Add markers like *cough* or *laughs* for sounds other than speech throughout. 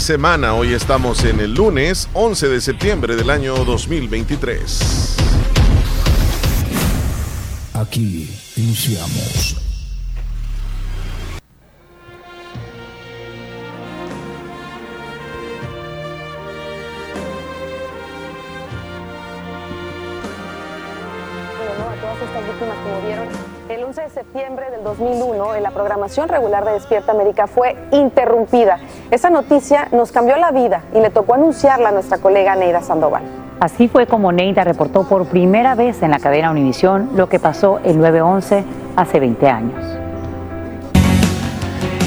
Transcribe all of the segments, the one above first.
de semana. Hoy estamos en el lunes 11 de septiembre del año 2023. Aquí iniciamos el 11 de septiembre del 2001, en la programación regular de Despierta América fue interrumpida. Esa noticia nos cambió la vida y le tocó anunciarla a nuestra colega Neida Sandoval. Así fue como Neida reportó por primera vez en la cadena Univisión lo que pasó el 9-11 hace 20 años.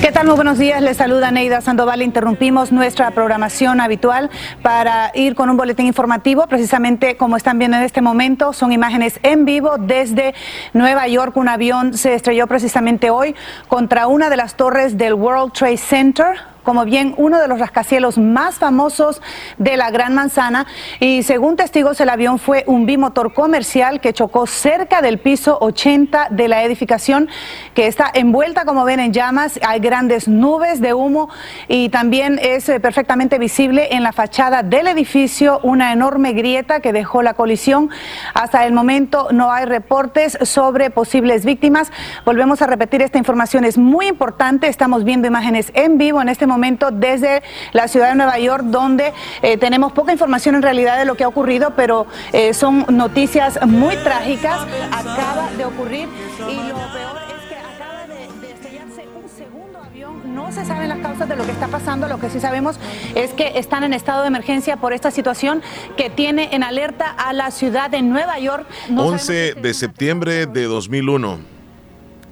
¿Qué tal? Muy buenos días. Les saluda Neida Sandoval. Interrumpimos nuestra programación habitual para ir con un boletín informativo. Precisamente como están viendo en este momento, son imágenes en vivo desde Nueva York. Un avión se estrelló precisamente hoy contra una de las torres del World Trade Center como bien uno de los rascacielos más famosos de la Gran Manzana y según testigos el avión fue un bimotor comercial que chocó cerca del piso 80 de la edificación que está envuelta como ven en llamas, hay grandes nubes de humo y también es eh, perfectamente visible en la fachada del edificio una enorme grieta que dejó la colisión. Hasta el momento no hay reportes sobre posibles víctimas. Volvemos a repetir, esta información es muy importante, estamos viendo imágenes en vivo en este momento momento desde la ciudad de Nueva York, donde eh, tenemos poca información en realidad de lo que ha ocurrido, pero eh, son noticias muy trágicas. Acaba de ocurrir y lo peor es que acaba de, estrellarse un segundo avión. No se saben las causas de lo que está pasando. Lo que sí sabemos es que están en estado de emergencia por esta situación que tiene en alerta a la ciudad de Nueva York. 11 de septiembre de 2001.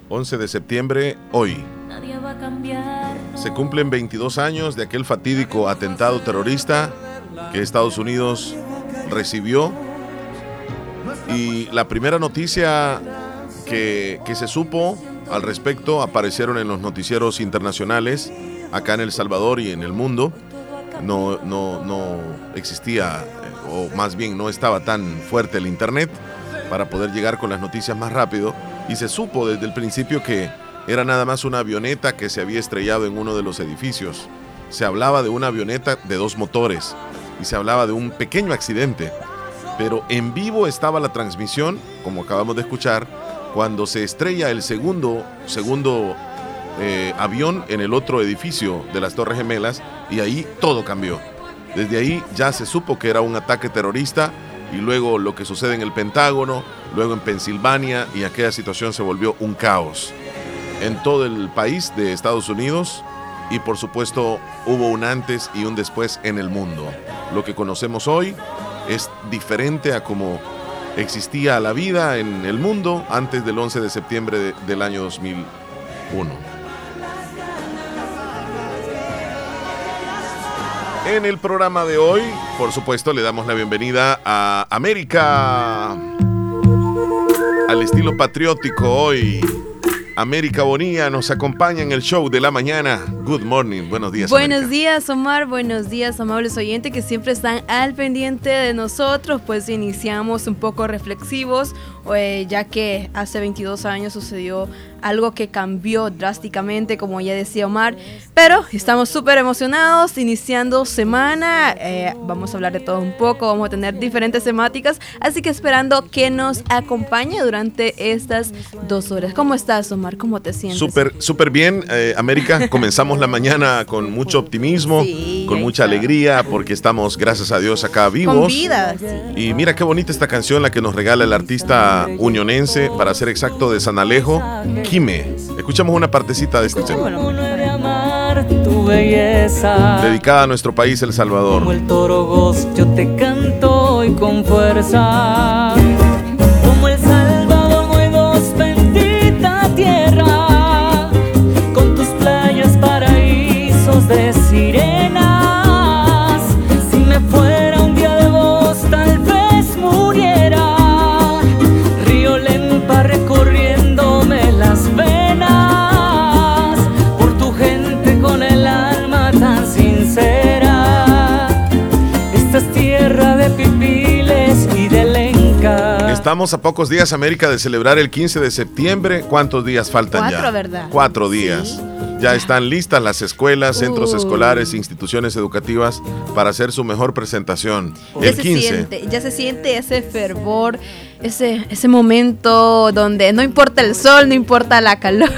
11 de septiembre hoy. Nadie va a cambiar. Se cumplen 22 años de aquel fatídico atentado terrorista que Estados Unidos recibió. Y la primera noticia que, se supo al respecto aparecieron en los noticieros internacionales acá en El Salvador y en el mundo. No, no, no existía, o más bien no estaba tan fuerte el Internet para poder llegar con las noticias más rápido. Y se supo desde el principio que era nada más una avioneta que se había estrellado en uno de los edificios. Se hablaba de una avioneta de dos motores y se hablaba de un pequeño accidente. Pero en vivo estaba la transmisión, como acabamos de escuchar, cuando se estrella el segundo, segundo eh, avión en el otro edificio de las Torres Gemelas y ahí todo cambió. Desde ahí ya se supo que era un ataque terrorista y luego lo que sucede en el Pentágono, luego en Pensilvania y aquella situación se volvió un caos en todo el país de Estados Unidos y por supuesto hubo un antes y un después en el mundo. Lo que conocemos hoy es diferente a como existía la vida en el mundo antes del 11 de septiembre del año 2001. En el programa de hoy, por supuesto, le damos la bienvenida a América al estilo patriótico hoy América Bonilla nos acompaña en el show de la mañana. Good morning, buenos días. Buenos días, Omar. Buenos días, amables oyentes que siempre están al pendiente de nosotros. Pues iniciamos un poco reflexivos, eh, ya que hace 22 años sucedió algo que cambió drásticamente, como ya decía Omar. Pero estamos súper emocionados, iniciando semana. Eh, vamos a hablar de todo un poco, vamos a tener diferentes temáticas. Así que esperando que nos acompañe durante estas dos horas. ¿Cómo estás, Omar? ¿Cómo te sientes? Súper, súper bien, eh, América. *laughs* Comenzamos la mañana con mucho optimismo, con mucha alegría, porque estamos, gracias a Dios, acá vivos. Con vida, Y mira qué bonita esta canción, la que nos regala el artista unionense, para ser exacto, de San Alejo. Escuchamos una partecita de este tema. Dedicada a nuestro país, El Salvador. Como el toro yo te canto y con fuerza. Como El Salvador, muy bendita tierra. Con tus playas, paraísos de Estamos a pocos días, América, de celebrar el 15 de septiembre. ¿Cuántos días faltan ya? Cuatro, ¿verdad? Cuatro días. Ya están listas las escuelas, centros Uh. escolares, instituciones educativas para hacer su mejor presentación. Ya El se 15. siente, ya se siente ese fervor, ese, ese momento donde no importa el sol, no importa la calor,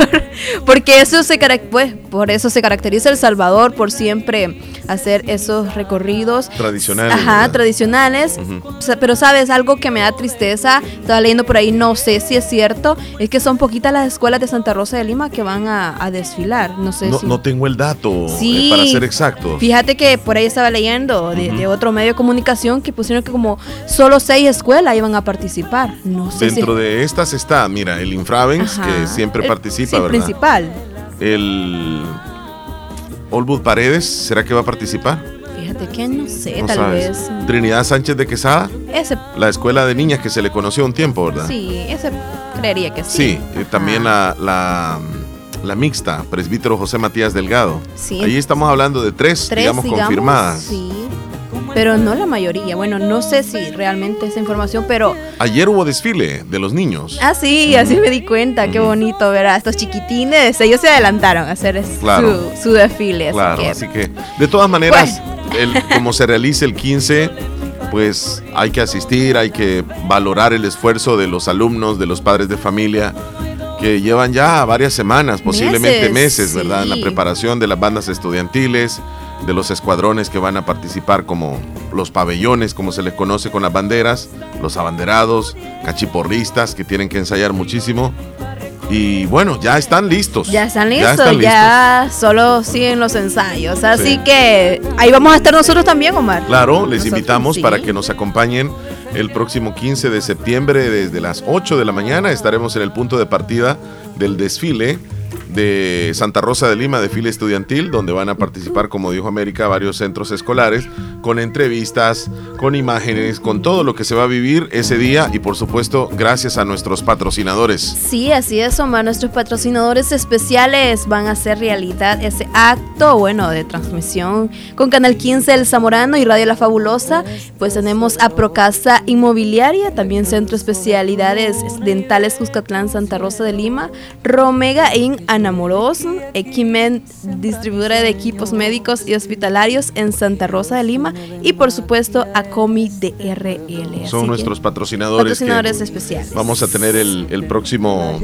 porque eso se pues, por eso se caracteriza El Salvador por siempre hacer esos recorridos Tradicionales, Ajá, ¿verdad? tradicionales. O sea, pero sabes, algo que me da tristeza, estaba leyendo por ahí, no sé si es cierto, es que son poquitas las escuelas de Santa Rosa de Lima que van a, a desfilar. No sé No, si no tengo el dato eh, Sí. para ser exactos. Fíjate que por ahí estaba leyendo de, de otro medio de comunicación que pusieron que como solo seis escuelas iban a participar. No sé Dentro si... de estas está, mira, el Infravens, Ajá. que siempre participa, ¿verdad? El Olbud Paredes, ¿será que va a participar? Fíjate que no sé, No tal sabes. vez. Trinidad Sánchez de Quesada, Ese, la escuela de niñas que se le conoció un tiempo, ¿verdad? sí, ese creería que sí. Sí, eh, también la, la, la mixta, presbítero José Matías Delgado. Sí. Ahí estamos hablando de tres, Tres, digamos, confirmadas. Sí, pero no la mayoría. Bueno, no sé si realmente esa información, pero... Ayer hubo desfile de los niños. Ah, sí, así me di cuenta. Qué bonito ver a estos chiquitines. Ellos se adelantaron a hacer Claro. su, su desfile. así Claro, que- así que de todas maneras, *laughs* el, como se realice el 15, pues hay que asistir, hay que valorar el esfuerzo de los alumnos, de los padres de familia, que llevan ya varias semanas, posiblemente meses, Meses, ¿verdad? En la preparación de las bandas estudiantiles, de los escuadrones que van a participar como los pabellones, como se les conoce con las banderas, los abanderados, cachiporristas que tienen que ensayar muchísimo. Y bueno, ya están listos. Ya están listos, Ya solo siguen los ensayos. Así Sí. que ahí vamos a estar nosotros también, Omar. Claro, les Nosotros, invitamos sí. para que nos acompañen el próximo 15 de septiembre desde las 8 de la mañana. Estaremos en el punto de partida del desfile de Santa Rosa de Lima, desfile estudiantil, donde van a participar, como dijo América, varios centros escolares, con entrevistas, con imágenes, con todo lo que se va a vivir ese día y por supuesto gracias a nuestros patrocinadores. Sí, así es, Omar. Nuestros patrocinadores especiales van a hacer realidad ese acto, bueno, de transmisión con Canal 15 El Zamorano y Radio La Fabulosa. Pues tenemos a Procasa Inmobiliaria, también Centro Especialidades Dentales Cuscatlán Santa Rosa de Lima, Romega In Anamoros, Equimen, distribuidora de equipos médicos y hospitalarios en Santa Rosa de Lima y por supuesto Acomi DRL. Así Son que, nuestros patrocinadores. que patrocinadores especiales. Vamos a tener el, el próximo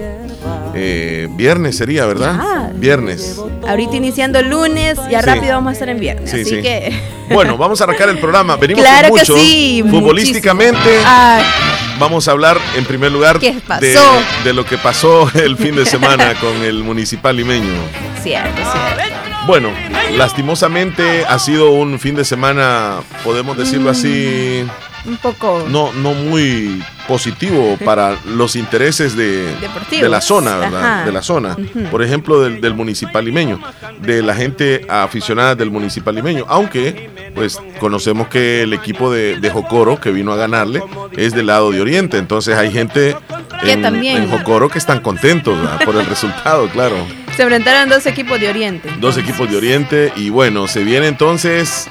eh, viernes, sería, ¿verdad? Ya. Viernes. Ahorita iniciando el lunes, ya Sí. rápido vamos a estar en viernes. Sí, así sí. que. Bueno, vamos a arrancar el programa. Venimos claro con que mucho. sí. Futbolísticamente. Ay, vamos a hablar en primer lugar de lo que pasó el fin de semana *laughs* con el municipal limeño. cierto, cierto. Bueno, lastimosamente ha sido un fin de semana, podemos decirlo así, Un poco. no, no muy positivo para los intereses de, la zona. De la zona. Por ejemplo, del, del municipal limeño, de la gente aficionada del municipal limeño. Aunque, pues, conocemos que el equipo de, de Jocoro que vino a ganarle es del lado de Oriente. Entonces hay gente en, en Jocoro que están contentos ¿verdad? por el resultado, claro. Se enfrentaron dos equipos de Oriente. Dos equipos de Oriente y bueno, se viene entonces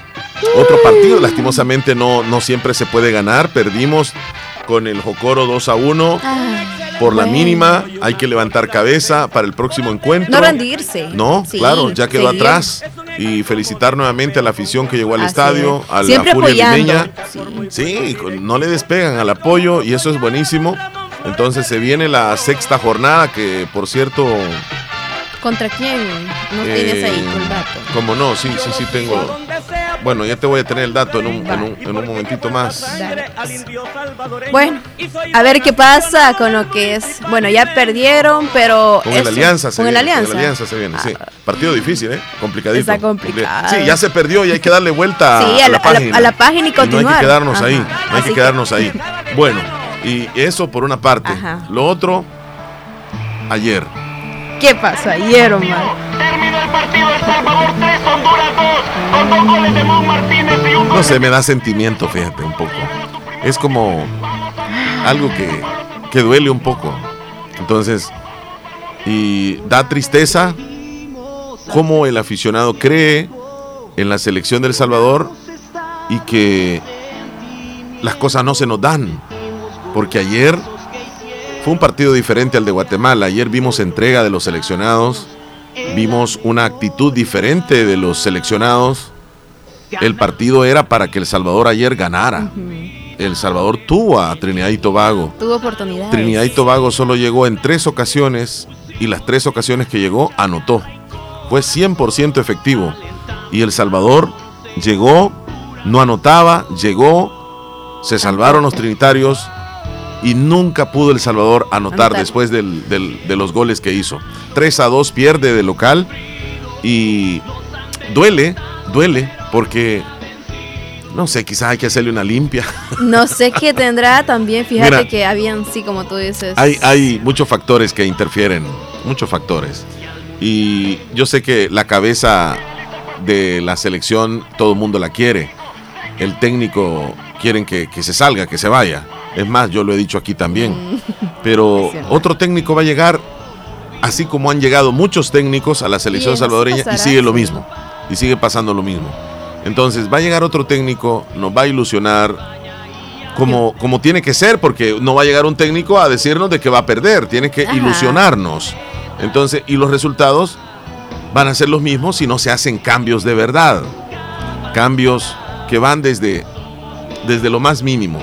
otro partido. Lastimosamente no, no siempre se puede ganar. Perdimos con el Jocoro 2 a 1 Ay, por la mínima. Hay que levantar cabeza para el próximo encuentro. No rendirse. No, Sí, claro, ya quedó seguir. atrás. Y felicitar nuevamente a la afición que llegó al Así estadio, es. a la Siempre Furia. Limeña. Sí. No le despegan al apoyo y eso es buenísimo. Entonces se viene la sexta jornada que, por cierto, ¿Contra quién? No tienes ahí eh, el dato. Como no, sí, sí, sí tengo. Bueno, ya te voy a tener el dato en un, en un, en un momentito más. Dale. Bueno, a ver qué pasa con lo que es. Bueno, ya perdieron, pero. Con el eso, Alianza se Con el viene. Alianza. Con el Alianza se viene, sí. Ah, Partido difícil, ¿eh? Complicadito. Está complicado. Sí, ya se perdió y hay que darle vuelta Sí, a, a la la- a la- página. a la página y no hay continuar. que quedarnos Ajá. ahí, no hay Así que que- quedarnos ahí. Bueno, y eso por una parte. Ajá. Lo otro, ayer. ¿Qué pasó ayer, Omar? No sé, me da sentimiento, fíjate, un poco. Es como algo que, que duele un poco. Entonces, y da tristeza cómo el aficionado cree en la selección del Salvador y que las cosas no se nos dan. Porque ayer fue un partido diferente al de Guatemala. Ayer vimos entrega de los seleccionados. Vimos una actitud diferente de los seleccionados. El partido era para que El Salvador ayer ganara. El Salvador tuvo a Trinidad y Tobago. Tuvo oportunidades. Trinidad y Tobago solo llegó en tres ocasiones y las tres ocasiones que llegó anotó. Fue 100% efectivo. Y El Salvador llegó, no anotaba, llegó, se salvaron los trinitarios y nunca pudo El Salvador anotar, Anotar. después del- del- de los goles que hizo. 3 a 2 pierde de local y duele, duele porque, no sé, quizás hay que hacerle una limpia. *laughs* No sé qué *laughs* tendrá también, fíjate Mira. que habían, sí, como tú dices. Hay, hay muchos factores que interfieren, muchos factores. Y yo sé que la cabeza de la selección todo el mundo la quiere. El técnico quieren que, que se salga, que se vaya. Es más, yo lo he dicho aquí también. *laughs* Pero Es cierto. otro técnico va a llegar, así como han llegado muchos técnicos a la selección Y salvadoreña y sigue lo mismo. Y sigue pasando lo mismo. Entonces va a llegar otro técnico, nos va a ilusionar como, como tiene que ser, porque no va a llegar un técnico a decirnos de que va a perder, tiene que Ajá. ilusionarnos. Entonces, y los resultados van a ser los mismos si no se hacen cambios de verdad. Cambios que van desde, desde lo más mínimo,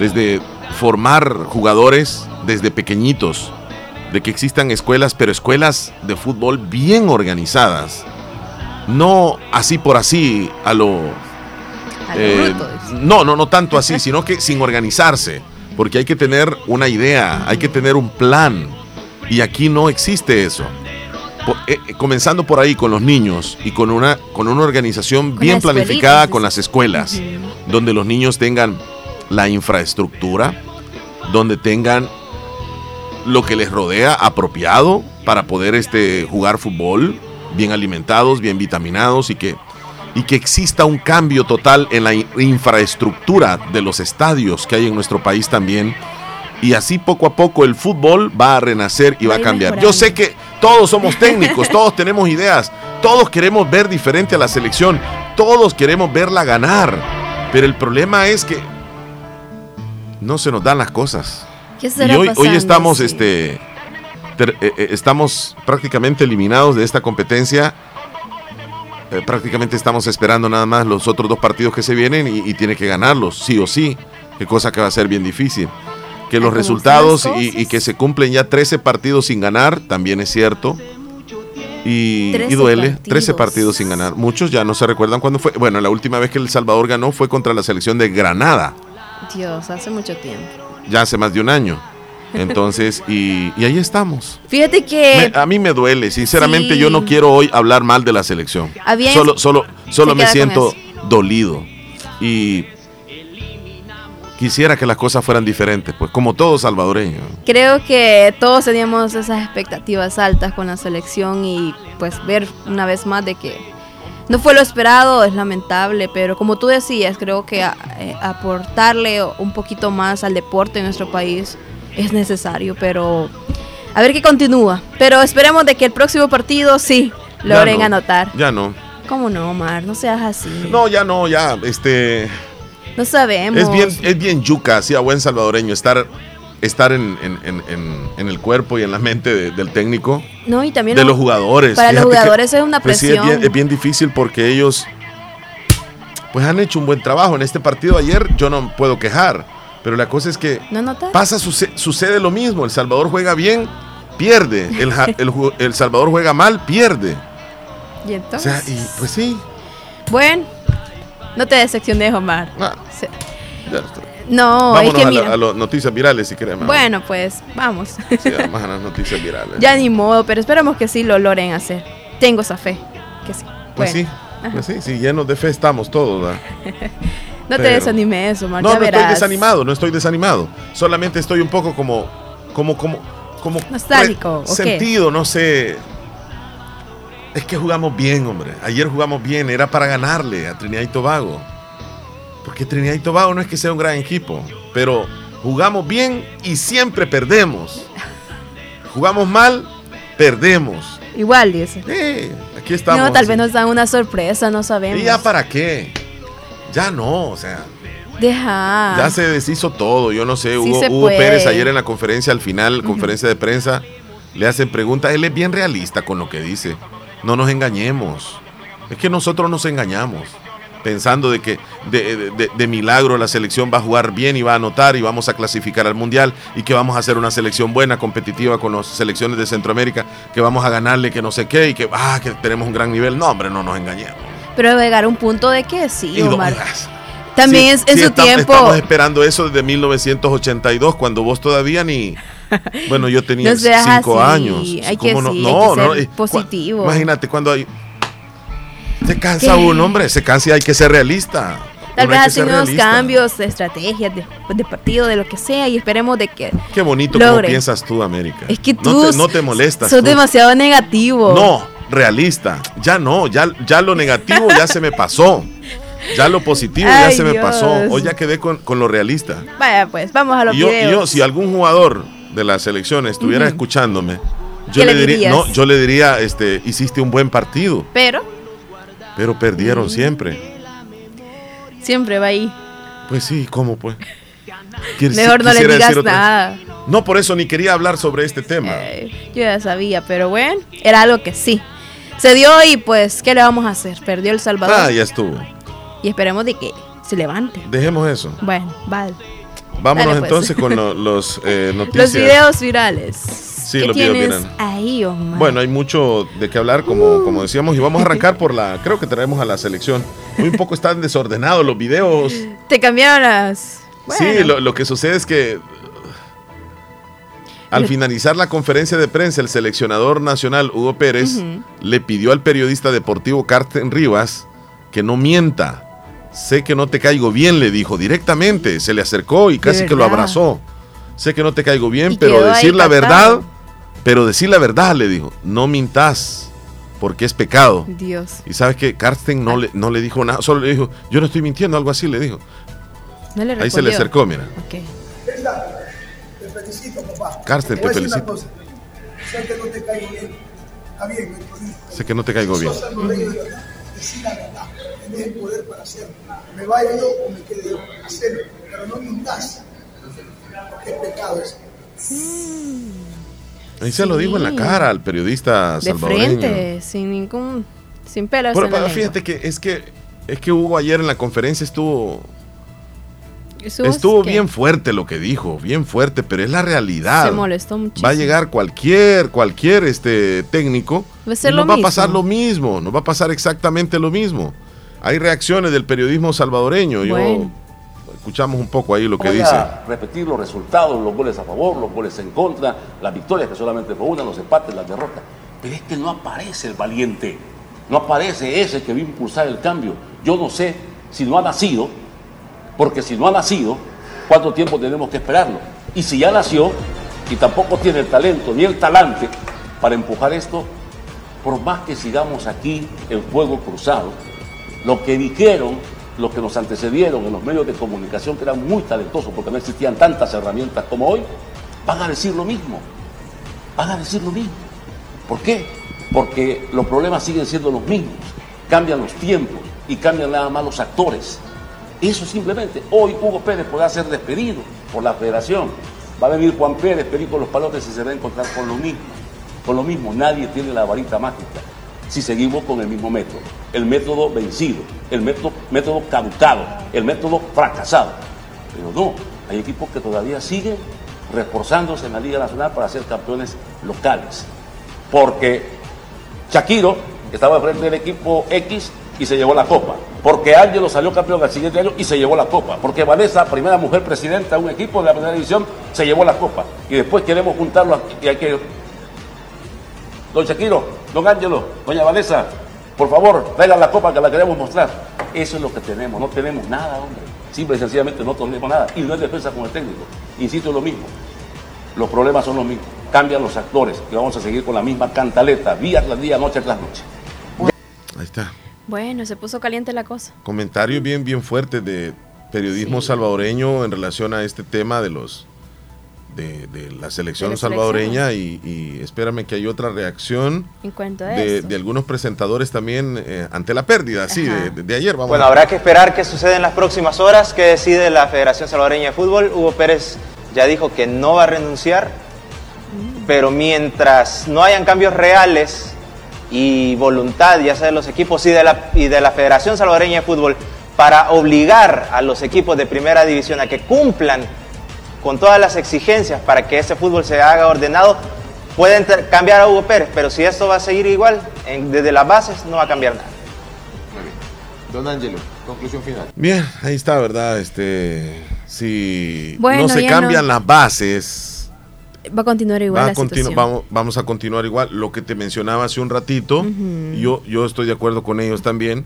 desde formar jugadores desde pequeñitos, de que existan escuelas, pero escuelas de fútbol bien organizadas. No así por así, a lo, eh, no, no, no tanto así, sino que sin organizarse, porque hay que tener una idea, hay que tener un plan, y aquí no existe eso. Eh, eh, comenzando por ahí con los niños y con una, con una organización bien planificada con las escuelas, donde los niños tengan la infraestructura, donde tengan lo que les rodea apropiado para poder este, jugar fútbol, bien alimentados, bien vitaminados y que, y que exista un cambio total en la in- infraestructura de los estadios que hay en nuestro país también. Y así poco a poco el fútbol va a renacer y va a cambiar. Yo sé que todos somos técnicos, *laughs* todos tenemos ideas, todos queremos ver diferente a la selección, todos queremos verla ganar. Pero el problema es que no se nos dan las cosas. ¿Qué Y hoy, hoy estamos, Sí. este, ter- eh, eh, estamos prácticamente eliminados de esta competencia. Eh, prácticamente estamos esperando nada más los otros dos partidos que se vienen y, y tiene que ganarlos, sí o sí. Qué cosa que va a ser bien difícil. Que los resultados y, que se cumplen ya 13 partidos sin ganar, también es cierto. Y, y 13 duele, partidos. 13 partidos sin ganar. Muchos ya no se recuerdan cuándo fue. Bueno, la última vez que El Salvador ganó fue contra la selección de Granada Dios, hace mucho tiempo. ya hace más de un año. Entonces, y, y ahí estamos. Fíjate que Me- a mí me duele, sinceramente sí. yo no quiero hoy hablar mal de la selección. Había- Solo, solo, solo me siento dolido. Y quisiera que las cosas fueran diferentes, pues como todo salvadoreño. creo que todos teníamos esas expectativas altas con la selección y pues ver una vez más de que no fue lo esperado es lamentable, pero como tú decías, creo que a- eh, aportarle un poquito más al deporte en nuestro país es necesario, pero a ver qué continúa. Pero esperemos de que el próximo partido sí Ya logren no, anotar. Ya no. ¿Cómo no, Omar? No seas así. No, ya no, ya, este... No sabemos. Es bien, es bien yuca, así a buen salvadoreño, estar, estar en, en- en- en- en el cuerpo y en la mente de- del técnico, No, y también de lo- los jugadores. Para los que- jugadores es una Pues sí, presión. es bien, es bien difícil porque ellos pues han hecho un buen trabajo. En este partido ayer yo no puedo quejar, pero la cosa es que ¿No pasa, suce- sucede lo mismo. El Salvador juega bien, pierde. El, Salvador juega mal, pierde. Y O entonces, sea, y pues sí. bueno, no te decepciones, Omar. ah, Se- ya está. No, Vámonos es que a, la- mira. a las noticias virales si queremos. Bueno, pues vamos. Sí, vamos a las noticias virales. *laughs* ya ni modo, pero esperamos que sí lo logren hacer. Tengo esa fe, que sí. Pues Bueno, sí, pues sí, sí, llenos de fe estamos todos. ¿verdad? *laughs* No te desanimes, Omar. No, ya no verás. estoy desanimado, no estoy desanimado. Solamente estoy un poco como, como, como, como Nostálgico, ¿o qué? sentido, no sé. Es que jugamos bien, hombre. Ayer jugamos bien, era para ganarle a Trinidad y Tobago. Porque Trinidad y Tobago no es que sea un gran equipo, pero jugamos bien y siempre perdemos. Jugamos mal, perdemos. Igual, dice. Aquí estamos. No, tal vez nos dan una sorpresa, no sabemos. ¿Y ya para qué? Ya no, o sea. Deja. Ya se deshizo todo, yo no sé, Sí Hugo. Pérez ayer en la conferencia al final, conferencia de prensa, le hacen preguntas, él es bien realista con lo que dice. No nos engañemos. Es que nosotros nos engañamos pensando de que de, milagro la selección va a jugar bien y va a anotar y vamos a clasificar al mundial y que vamos a hacer una selección buena, competitiva con las selecciones de Centroamérica, que vamos a ganarle que no sé qué y que, ah, que tenemos un gran nivel. No, hombre, no nos engañemos. Pero llegar a un punto de que sí, Omar. También es en su tiempo. Estamos esperando eso desde 1982, cuando vos todavía ni. *laughs* Bueno, yo tenía cinco años. Hay que, no, no, no, positivo. Imagínate cuando hay se cansa uno, hombre, se cansa y hay que ser realista. Tal vez hacen unos cambios de estrategias, de, partido, de lo que sea, y esperemos de que. Qué bonito como piensas tú, América. Es que tú. No te, molestas. Sos demasiado negativo. No, realista. Ya no, ya, ya lo negativo ya se me pasó. Ya lo positivo ya se me pasó. Hoy ya quedé con, lo realista. Vaya, pues, vamos a los yo, Yo, si algún jugador de la selección estuviera escuchándome, yo le, diría, no, yo le diría, este, hiciste un buen partido. Pero pero perdieron siempre. Siempre va ahí. Pues sí, ¿cómo pues? Mejor no le digas nada. No, por eso ni quería hablar sobre este tema. Eh, yo ya sabía, pero bueno, era algo que sí. Se dio y pues, ¿qué le vamos a hacer? Perdió El Salvador. Ah, ya estuvo. Y esperemos de que se levante. Dejemos eso. Bueno, vale. Vámonos pues. entonces con *laughs* los eh, noticias. Los videos virales. Sí, lo tienes ahí, Omar? Bueno, hay mucho de qué hablar, como, como decíamos, y vamos a arrancar por la, creo que traemos a la selección. Muy poco están *laughs* desordenados los videos. Te cambiaron las... Sí, lo, que sucede es que al finalizar la conferencia de prensa, el seleccionador nacional Hugo Pérez le pidió al periodista deportivo Carten Rivas que no mienta. Sé que no te caigo bien, le dijo directamente. Se le acercó y casi que lo abrazó. Sé que no te caigo bien, pero decir la verdad pero decir la verdad, le dijo, no mintas, porque es pecado. Dios. Y sabes que Karsten no le, no le dijo nada, solo le dijo, yo no estoy mintiendo, algo así le dijo. No le Ahí se le acercó, mira. Ok. Te felicito, papá. Karsten, te, felicito. Sé que no te caigo bien. Está bien, Sé que no te caigo bien. Decir la verdad. Tienes el poder para hacerlo. Me vaya yo o me quede yo. Hacerlo. Pero no mintas. Porque es pecado eso. Ahí se lo dijo en la cara al periodista de frente, sin ningún, sin pelos pero, fíjate que es que es que Hugo ayer en la conferencia estuvo estuvo bien fuerte lo que dijo, bien fuerte, pero es la realidad. Se molestó muchísimo. Va a llegar cualquier cualquier este técnico va y nos va a pasar lo mismo, nos va a pasar exactamente lo mismo. Hay reacciones del periodismo salvadoreño. Yo Escuchamos un poco ahí lo que dice. A repetir los resultados, los goles a favor, los goles en contra, las victorias que solamente fue una, los empates, las derrotas. Pero es que no aparece el valiente, no aparece ese que va a impulsar el cambio. Yo no sé si no ha nacido, porque si no ha nacido, ¿cuánto tiempo tenemos que esperarlo? Y si ya nació y tampoco tiene el talento ni el talante para empujar esto, por más que sigamos aquí el fuego cruzado, lo que dijeron los que nos antecedieron en los medios de comunicación, que eran muy talentosos porque no existían tantas herramientas como hoy, van a decir lo mismo. Van a decir lo mismo. ¿Por qué? Porque los problemas siguen siendo los mismos. Cambian los tiempos y cambian nada más los actores. Eso simplemente. Hoy Hugo Pérez podrá ser despedido por la federación. Va a venir Juan Pérez, Perico Los Palotes y se va a encontrar con lo mismo. Con lo mismo, nadie tiene la varita mágica si seguimos con el mismo método. El método vencido, el método, método caducado, el método fracasado. Pero no, hay equipos que todavía siguen reforzándose en la Liga Nacional para ser campeones locales. Porque Shakiro estaba frente del equipo X y se llevó la copa. Porque Ángelo salió campeón al siguiente año y se llevó la copa. Porque Vanessa, primera mujer presidenta de un equipo de la primera división, se llevó la copa. Y después queremos juntarlo y hay que Don Shakiro, don Ángelo, doña Vanessa, por favor, traigan la copa que la queremos mostrar. Eso es lo que tenemos, no tenemos nada, hombre. Simple y sencillamente no tenemos nada. Y no es defensa con el técnico. Insisto en lo mismo. Los problemas son los mismos. Cambian los actores y vamos a seguir con la misma cantaleta, día tras día, noche tras noche. Ahí está. Bueno, se puso caliente la cosa. Comentario bien, bien fuerte de periodismo salvadoreño en relación a este tema de los de, la selección salvadoreña y, espérame que hay otra reacción de, de, algunos presentadores también eh, ante la pérdida, sí, de, ayer. Vamos. Bueno, habrá que esperar qué sucede en las próximas horas, qué decide la Federación Salvadoreña de Fútbol. Hugo Pérez ya dijo que no va a renunciar, pero mientras no hayan cambios reales y voluntad, ya sea de los equipos y de la, y de la Federación Salvadoreña de Fútbol, para obligar a los equipos de primera división a que cumplan con todas las exigencias para que ese fútbol se haga ordenado, pueden cambiar a Hugo Pérez, pero si esto va a seguir igual, desde las bases no va a cambiar nada. Muy bien. Don Angelo, conclusión final. Bien, ahí está, ¿verdad? Este, si no se cambian las bases, va a continuar igual. la situación. Vamos, vamos, a continuar igual. Lo que te mencionaba hace un ratito, yo, yo estoy de acuerdo con ellos también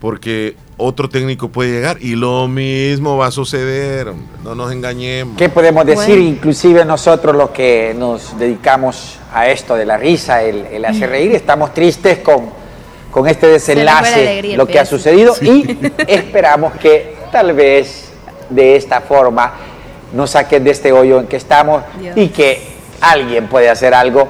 porque otro técnico puede llegar y lo mismo va a suceder, no nos engañemos. ¿Qué podemos decir? Inclusive nosotros los que nos dedicamos a esto de la risa, el, hacer reír, estamos tristes con, con este desenlace, lo que ha sucedido y *laughs* esperamos que tal vez de esta forma nos saquen de este hoyo en que estamos y que alguien puede hacer algo.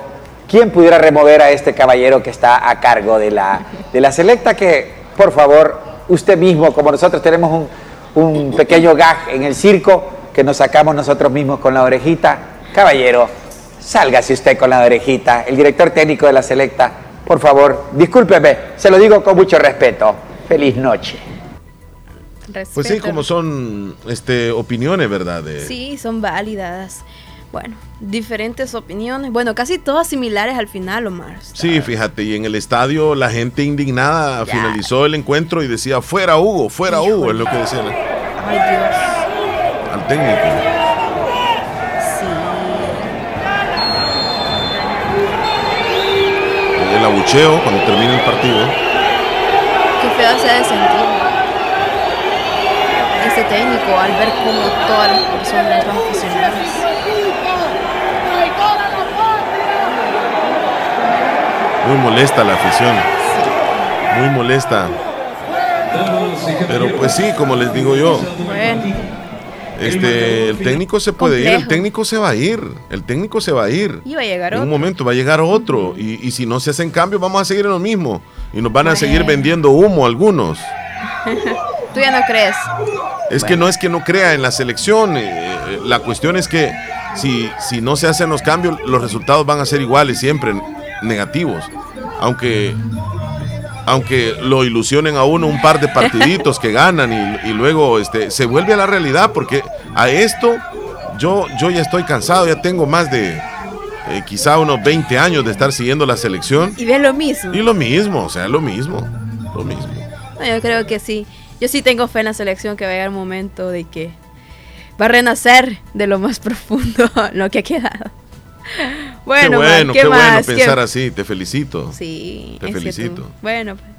¿Quién pudiera remover a este caballero que está a cargo de la, de la selecta que por favor, usted mismo, como nosotros tenemos un, pequeño gag en el circo que nos sacamos nosotros mismos con la orejita, caballero, sálgase usted con la orejita, el director técnico de la selecta, por favor, discúlpeme, se lo digo con mucho respeto. Feliz noche. Pues sí, como son este, opiniones, ¿verdad? Sí, son válidas. Bueno, diferentes opiniones. Bueno, casi todas similares al final, Omar. Sí, fíjate, y en el estadio la gente indignada finalizó el encuentro y decía, fuera Hugo, fuera Hugo, es lo que decían. Ay, Dios. Al técnico. Sí. El abucheo cuando termina el partido. Qué feo se ha de sentir ese técnico al ver cómo todas las personas son aficionadas Muy molesta la afición. Muy molesta. Pero pues sí, como les digo yo. Este, el técnico se puede ir, el técnico se va a ir, el técnico se va a ir. Y va a llegar en un momento va a llegar otro. Y, si no se hacen cambios, vamos a seguir en lo mismo. Y nos van a seguir vendiendo humo algunos. *laughs* ¿Tú ya no crees? Es que no es que no crea en la selección. Eh, eh, la cuestión es que si, si no se hacen los cambios, los resultados van a ser iguales siempre negativos. Aunque, aunque lo ilusionen a uno un par de partiditos que ganan y, luego este, se vuelve a la realidad, porque a esto yo, yo ya estoy cansado, ya tengo más de eh, quizá unos 20 años de estar siguiendo la selección. Y ve lo mismo. Y lo mismo, o sea, lo mismo, lo mismo. yo creo que sí. Yo sí tengo fe en la selección que va a llegar un momento de que va a renacer de lo más *laughs* profundo lo que ha quedado. *laughs* Bueno, qué bueno, qué, bueno pensar así, te felicito. Sí, te felicito. Bueno, pues.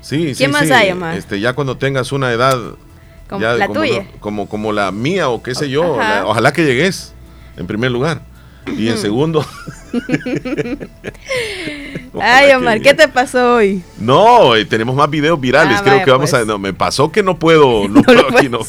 Sí, ¿Qué más hay, Omar? Este, ya cuando tengas una edad como la como, tuya. Como, como la mía o qué sé yo, ojalá que llegues en primer lugar. Y en segundo. *laughs* Ay, Omar, ¿qué te pasó hoy? No, eh, tenemos más videos virales. Ah, Creo que vamos a. Pues. No, me pasó que no puedo. *laughs* No, puedo aquí, no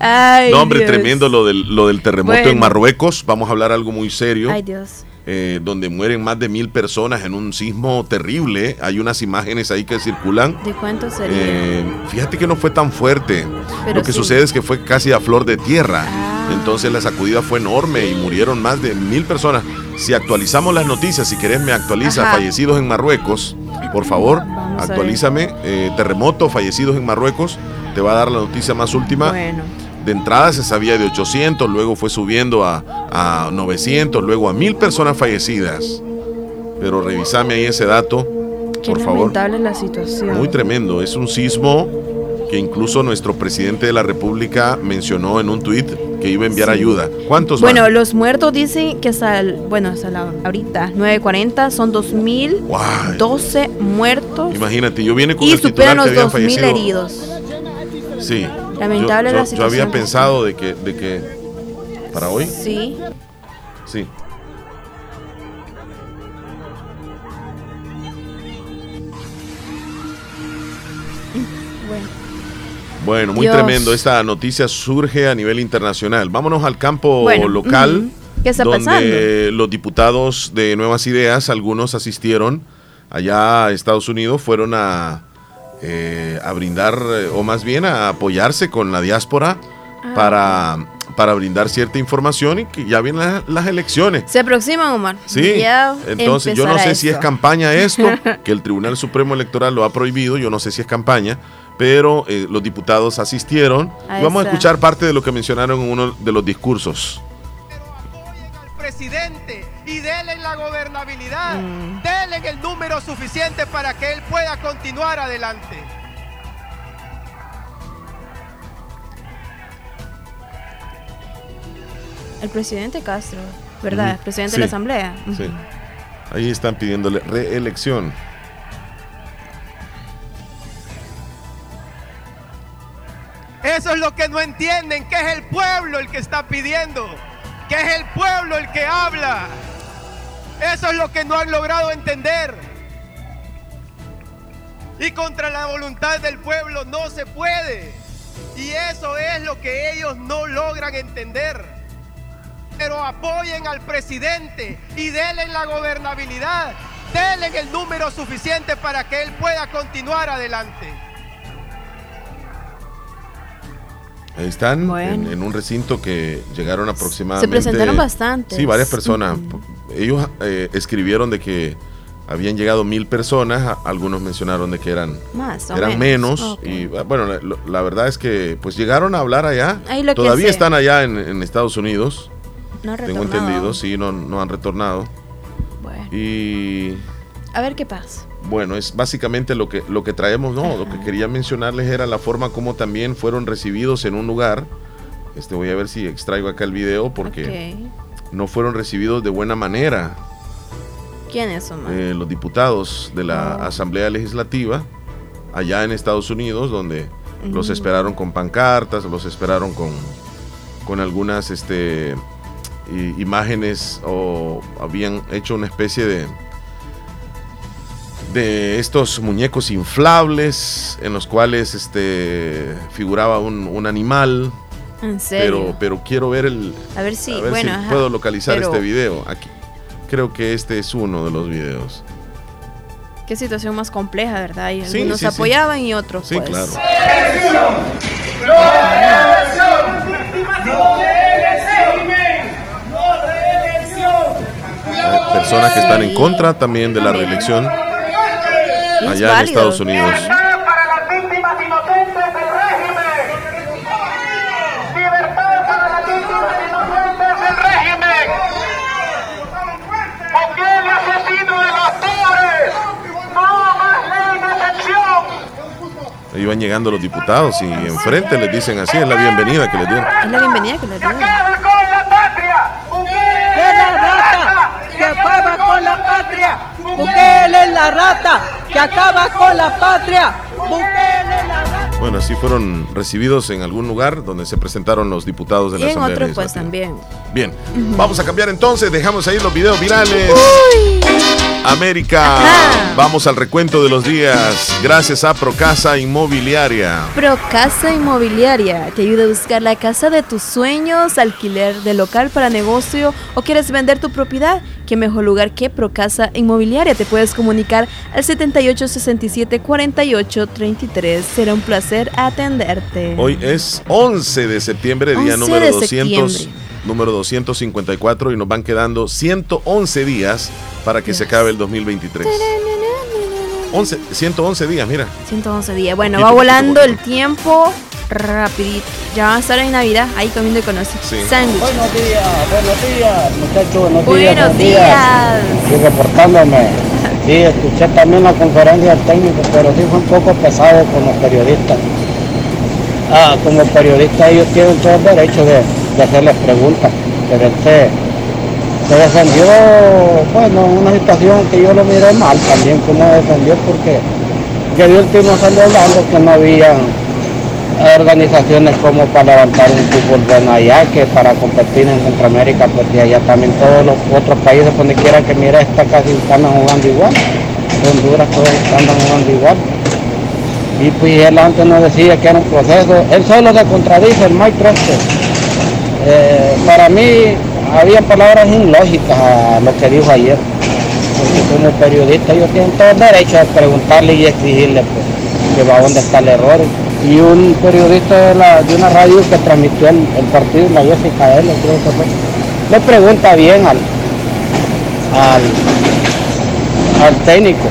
no, hombre, tremendo lo del, lo del terremoto en Marruecos. Vamos a hablar algo muy serio. Ay, Dios. Eh, donde mueren más de mil personas en un sismo terrible. Hay unas imágenes ahí que circulan. ¿De cuánto sería? Eh, fíjate que no fue tan fuerte. Lo que sucede es que fue casi a flor de tierra. Ah. Entonces la sacudida fue enorme y murieron más de mil personas. Si actualizamos las noticias, si querés me actualiza fallecidos en Marruecos, por favor, actualízame. Eh, terremoto, fallecidos en Marruecos. Te va a dar la noticia más última. Bueno de entrada se sabía de 800, luego fue subiendo a, a 900, luego a 1000 personas fallecidas. Pero revisame ahí ese dato, por favor. la situación. Muy tremendo, es un sismo que incluso nuestro presidente de la República mencionó en un tuit que iba a enviar ayuda. ¿Cuántos Bueno, los muertos dicen que hasta, bueno, hasta la, ahorita, 9.40, son 2.012 muertos. Imagínate, yo vine con y superan los 2.000 heridos. Sí. Lamentable yo, la situación. Yo había pensado de que, de que para hoy. Sí. Sí. Bueno, muy tremendo. Esta noticia surge a nivel internacional. Vámonos al campo local. ¿Qué está donde los diputados de Nuevas Ideas, algunos asistieron allá a Estados Unidos, fueron a eh, a brindar, eh, o más bien a apoyarse con la diáspora ah. para, para brindar cierta información y que ya vienen las, elecciones. Se aproximan, Omar. Sí, entonces yo no sé si es campaña esto, *laughs* que el Tribunal Supremo Electoral lo ha prohibido, yo no sé si es campaña, pero eh, los diputados asistieron. Vamos a escuchar parte de lo que mencionaron en uno de los discursos. Presidente y denle la gobernabilidad, mm. denle el número suficiente para que él pueda continuar adelante. El presidente Castro, ¿verdad? El presidente de la Asamblea. Sí. Ahí están pidiéndole reelección. Eso es lo que no entienden, que es el pueblo el que está pidiendo, que es el pueblo el que habla. Eso es lo que no han logrado entender. Y contra la voluntad del pueblo no se puede. Y eso es lo que ellos no logran entender pero apoyen al presidente y denle la gobernabilidad, denle el número suficiente para que él pueda continuar adelante. Ahí están, en, un recinto que llegaron aproximadamente. Se presentaron bastante. Sí, varias personas. Ellos eh, escribieron de que habían llegado mil personas, algunos mencionaron de que eran, Más eran menos. Y bueno, la, verdad es que pues llegaron a hablar allá. Todavía están allá en Estados Unidos. No Tengo entendido, sí, no, no han retornado. Bueno. Y. A ver qué pasa. Bueno, es básicamente lo que, lo que traemos, ¿no? Lo que quería mencionarles era la forma como también fueron recibidos en un lugar. Este, voy a ver si extraigo acá el video porque no fueron recibidos de buena manera. ¿Quiénes son? Eh, los diputados de la oh. Asamblea Legislativa allá en Estados Unidos, donde los esperaron con pancartas, los esperaron con, con algunas este, imágenes o habían hecho una especie de de estos muñecos inflables en los cuales este figuraba un, animal. ¿En serio? Pero, pero quiero ver el. A ver si, bueno, puedo localizar este video. Aquí. Creo que este es uno de los videos. Qué situación más compleja, ¿verdad? Y algunos apoyaban y otros. Sí, pues. claro personas que están en contra también de la reelección allá en Estados Unidos. Van llegando los diputados y enfrente les dicen así, es la bienvenida que les dieron. Es la bienvenida que les dieron que acaba con la patria. Bukele es la rata que acaba con la patria. Bukele la rata. Bueno, así fueron recibidos en algún lugar donde se presentaron los diputados de la y en otros pues también. Bien, vamos a cambiar entonces, dejamos ahí los videos virales. América. Vamos al recuento de los días. Gracias a Procasa Inmobiliaria. Procasa Inmobiliaria te ayuda a buscar la casa de tus sueños, alquiler de local para negocio o quieres vender tu propiedad. Qué mejor lugar que Procasa Inmobiliaria. Te puedes comunicar al 78 67 48 33. Será un placer atenderte. Hoy es 11 de septiembre, día número 200 número 254 y nos van quedando 111 días para que se acabe el 2023. 11, 111 días, mira. 111 días. Bueno, va volando el tiempo rapidito. Ya van a estar en Navidad ahí comiendo y conociendo. Sí. Buenos días, buenos días, muchachos, buenos, buenos días. Y reportándome. Sí, escuché también la conferencia del técnico, pero sí fue un poco pesado con los periodistas. Ah, como periodistas ellos tienen todo el derecho de, de hacerles preguntas, pero él se, defendió, bueno, una situación que yo lo miré mal también, como defendió, porque que de último salió hablando que no había organizaciones como para levantar un fútbol bueno allá, que para competir en Centroamérica, y allá también todos los otros países, donde quiera que mire, está casi están jugando igual. Honduras todos están jugando igual. Y pues él antes nos decía que era un proceso, él solo se contradice, el Mike eh, para mí había palabras ilógicas a lo que dijo ayer, como periodista yo tengo todo el derecho a preguntarle y exigirle pues, que va a dónde está el error. y un periodista de, de una radio que transmitió el, partido, la Jessica L, creo que fue, le pregunta bien al, al, al técnico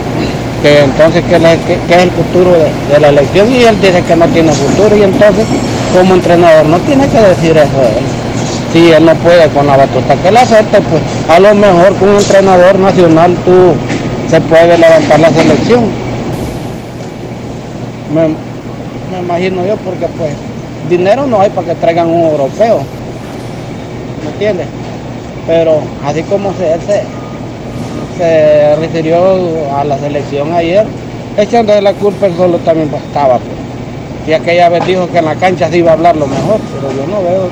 que entonces qué, es el futuro de, la elección y él dice que no tiene futuro y entonces como entrenador no tiene que decir eso él. Si él no puede con la batuta que le acepte, pues a lo mejor con un entrenador nacional tú se puede levantar la selección. Me, imagino yo porque pues dinero no hay para que traigan un europeo. ¿Me entiendes? Pero así como se, se, se refirió a la selección ayer, echando la culpa él solo también estaba. Pues. Y aquella vez dijo que en la cancha se iba a hablar lo mejor, pero yo no veo.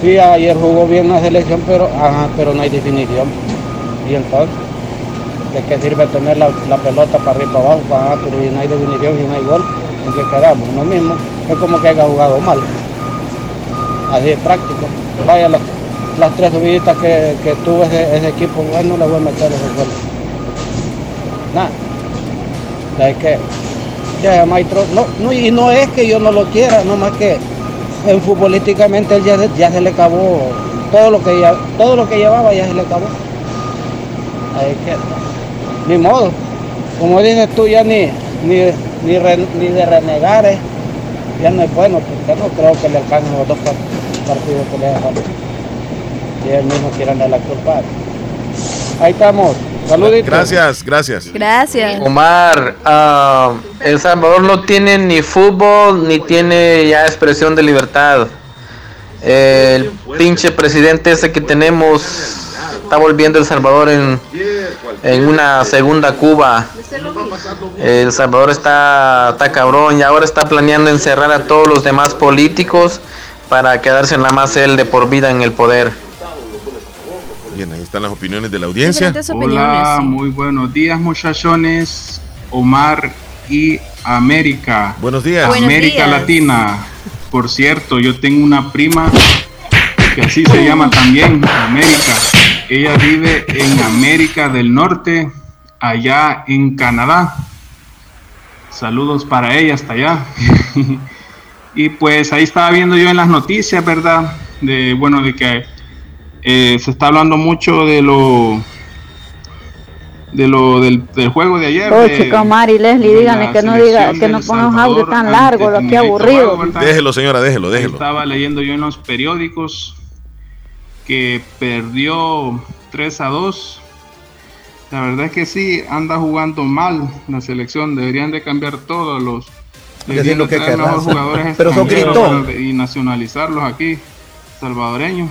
Sí, ayer jugó bien la selección, pero, pero no hay definición. Y entonces, ¿de qué sirve tener la, pelota para arriba y para abajo? Ajá, pero no hay definición y no hay gol. ¿En qué quedamos? Lo mismo, es como que haya jugado mal. Así es práctico. Vaya, las, las tres subiditas que, que tuvo ese, equipo, bueno, le voy a meter ese gol. Nada. Es que ya Maestro, no, no, y no es que yo no lo quiera, nomás que en futbolísticamente él ya, ya se le acabó todo lo que todo lo que llevaba ya se le acabó. Ahí que ni modo. Como dices tú ya ni ni, ni, de renegar eh. ya no es bueno, porque no creo que le alcancen los dos partidos que le dejan. Y él mismo quiere darle la culpa. Ahí estamos. Saluditos. Gracias, gracias. Gracias. Omar, uh, El Salvador no tiene ni fútbol ni tiene ya expresión de libertad. El pinche presidente ese que tenemos está volviendo El Salvador en, en una segunda Cuba. El Salvador está, está cabrón y ahora está planeando encerrar a todos los demás políticos para quedarse en la más él de por vida en el poder. Bien, ahí están las opiniones de la audiencia. Hola, muy buenos días muchachones, Omar y América. Buenos días. América Latina. Por cierto, yo tengo una prima que así se llama también, América. Ella vive en América del Norte, allá en Canadá. Saludos para ella hasta allá. *laughs* y pues ahí estaba viendo yo en las noticias, ¿verdad? De bueno, de que eh, se está hablando mucho de lo de lo del, juego de ayer. Oh, chica Mari, Leslie, díganle que no diga, que no ponga un audio tan largo, lo que aburrido. déjelo, señora, déjelo, déjelo. Estaba leyendo yo en los periódicos que perdió 3 a 2. La verdad es que sí, anda jugando mal la selección. Deberían de cambiar todos los. Deberían de traer mejores jugadores *laughs* Pero son y nacionalizarlos aquí, salvadoreños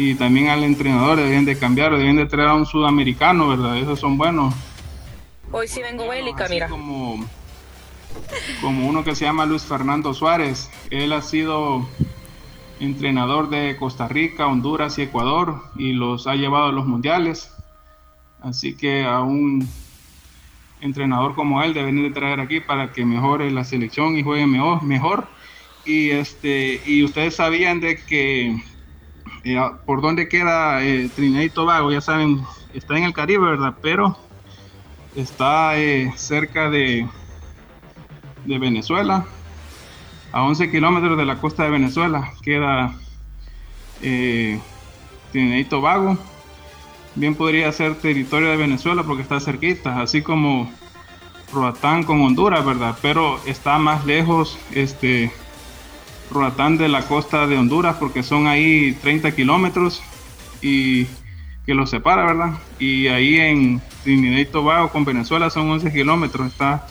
y también al entrenador deben de cambiar, deben de traer a un sudamericano, ¿verdad? Esos son buenos. Hoy sí vengo bélica, mira. Como, como uno que se llama Luis Fernando Suárez, él ha sido entrenador de Costa Rica, Honduras y Ecuador y los ha llevado a los mundiales. Así que a un entrenador como él deben de traer aquí para que mejore la selección y juegue mejor. Y este y ustedes sabían de que eh, por dónde queda eh, Trinidad y Tobago, ya saben, está en el Caribe, ¿verdad? Pero está eh, cerca de, de Venezuela, a 11 kilómetros de la costa de Venezuela, queda Trinidad y Tobago. Bien podría ser territorio de Venezuela porque está cerquita, así como Roatán con Honduras, ¿verdad? Pero está más lejos, este, Roatán de la costa de Honduras porque son ahí 30 kilómetros y que los separa, ¿verdad? Y ahí en Trinidad y Tobago con Venezuela son 11 kilómetros, está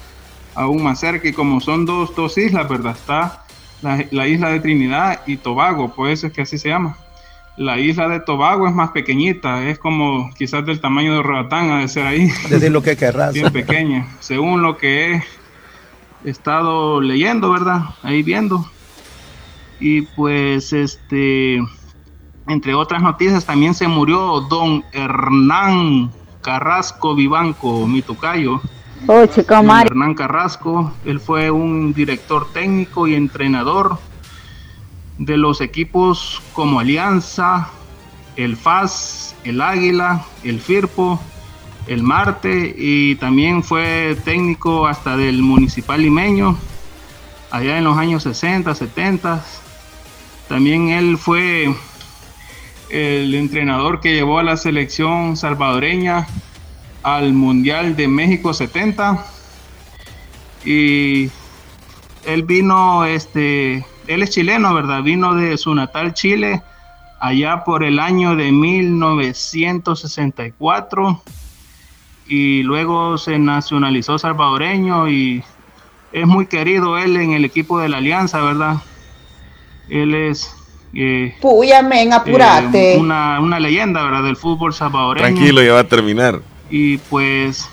aún más cerca y como son dos, dos islas, ¿verdad? Está la, isla de Trinidad y Tobago, pues es que así se llama. La isla de Tobago es más pequeñita, es como quizás del tamaño de Roatán, ha de ser ahí. Desde lo que querrás. Bien pequeña, según lo que he estado leyendo, ¿verdad? Ahí viendo y pues este, entre otras noticias, también se murió don Hernán Carrasco Vivanco, mi tocayo. Oh, chico Hernán Carrasco, él fue un director técnico y entrenador de los equipos como Alianza, el FAS, el Águila, el Firpo, el Marte y también fue técnico hasta del Municipal Limeño allá en los años 60, 70. También él fue el entrenador que llevó a la selección salvadoreña al Mundial de México 70. Y él vino, este, él es chileno, ¿verdad? Vino de su natal Chile allá por el año de 1964 y luego se nacionalizó salvadoreño y es muy querido él en el equipo de la Alianza, ¿verdad? Él es... Eh, men, apurate. Eh, una, una leyenda, ¿verdad? Del fútbol salvadoreño. Tranquilo, ya va a terminar. Y pues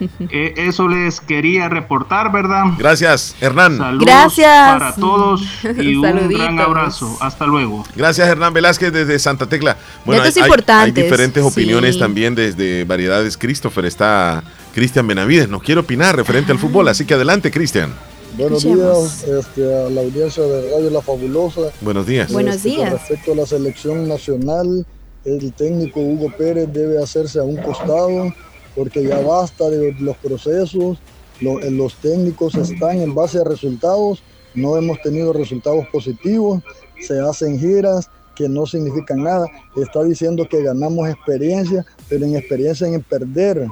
*laughs* eh, eso les quería reportar, ¿verdad? Gracias, Hernán. Saludos Gracias. para todos *laughs* y un gran abrazo. Hasta luego. Gracias, Hernán Velázquez desde Santa Tecla. Datos hay, hay diferentes sí. opiniones también desde Variedades Christopher. Está Cristian Benavides. Nos quiere opinar referente al fútbol, así que adelante, Cristian. Buenos días este, a la audiencia de Radio La Fabulosa. Buenos días. Buenos Este, días. Con respecto a la selección nacional, el técnico Hugo Pérez debe hacerse a un costado porque ya basta de los procesos. Lo- eh, los técnicos están en base a resultados. No hemos tenido resultados positivos. Se hacen giras que no significan nada. Está diciendo que ganamos experiencia, pero en experiencia en perder.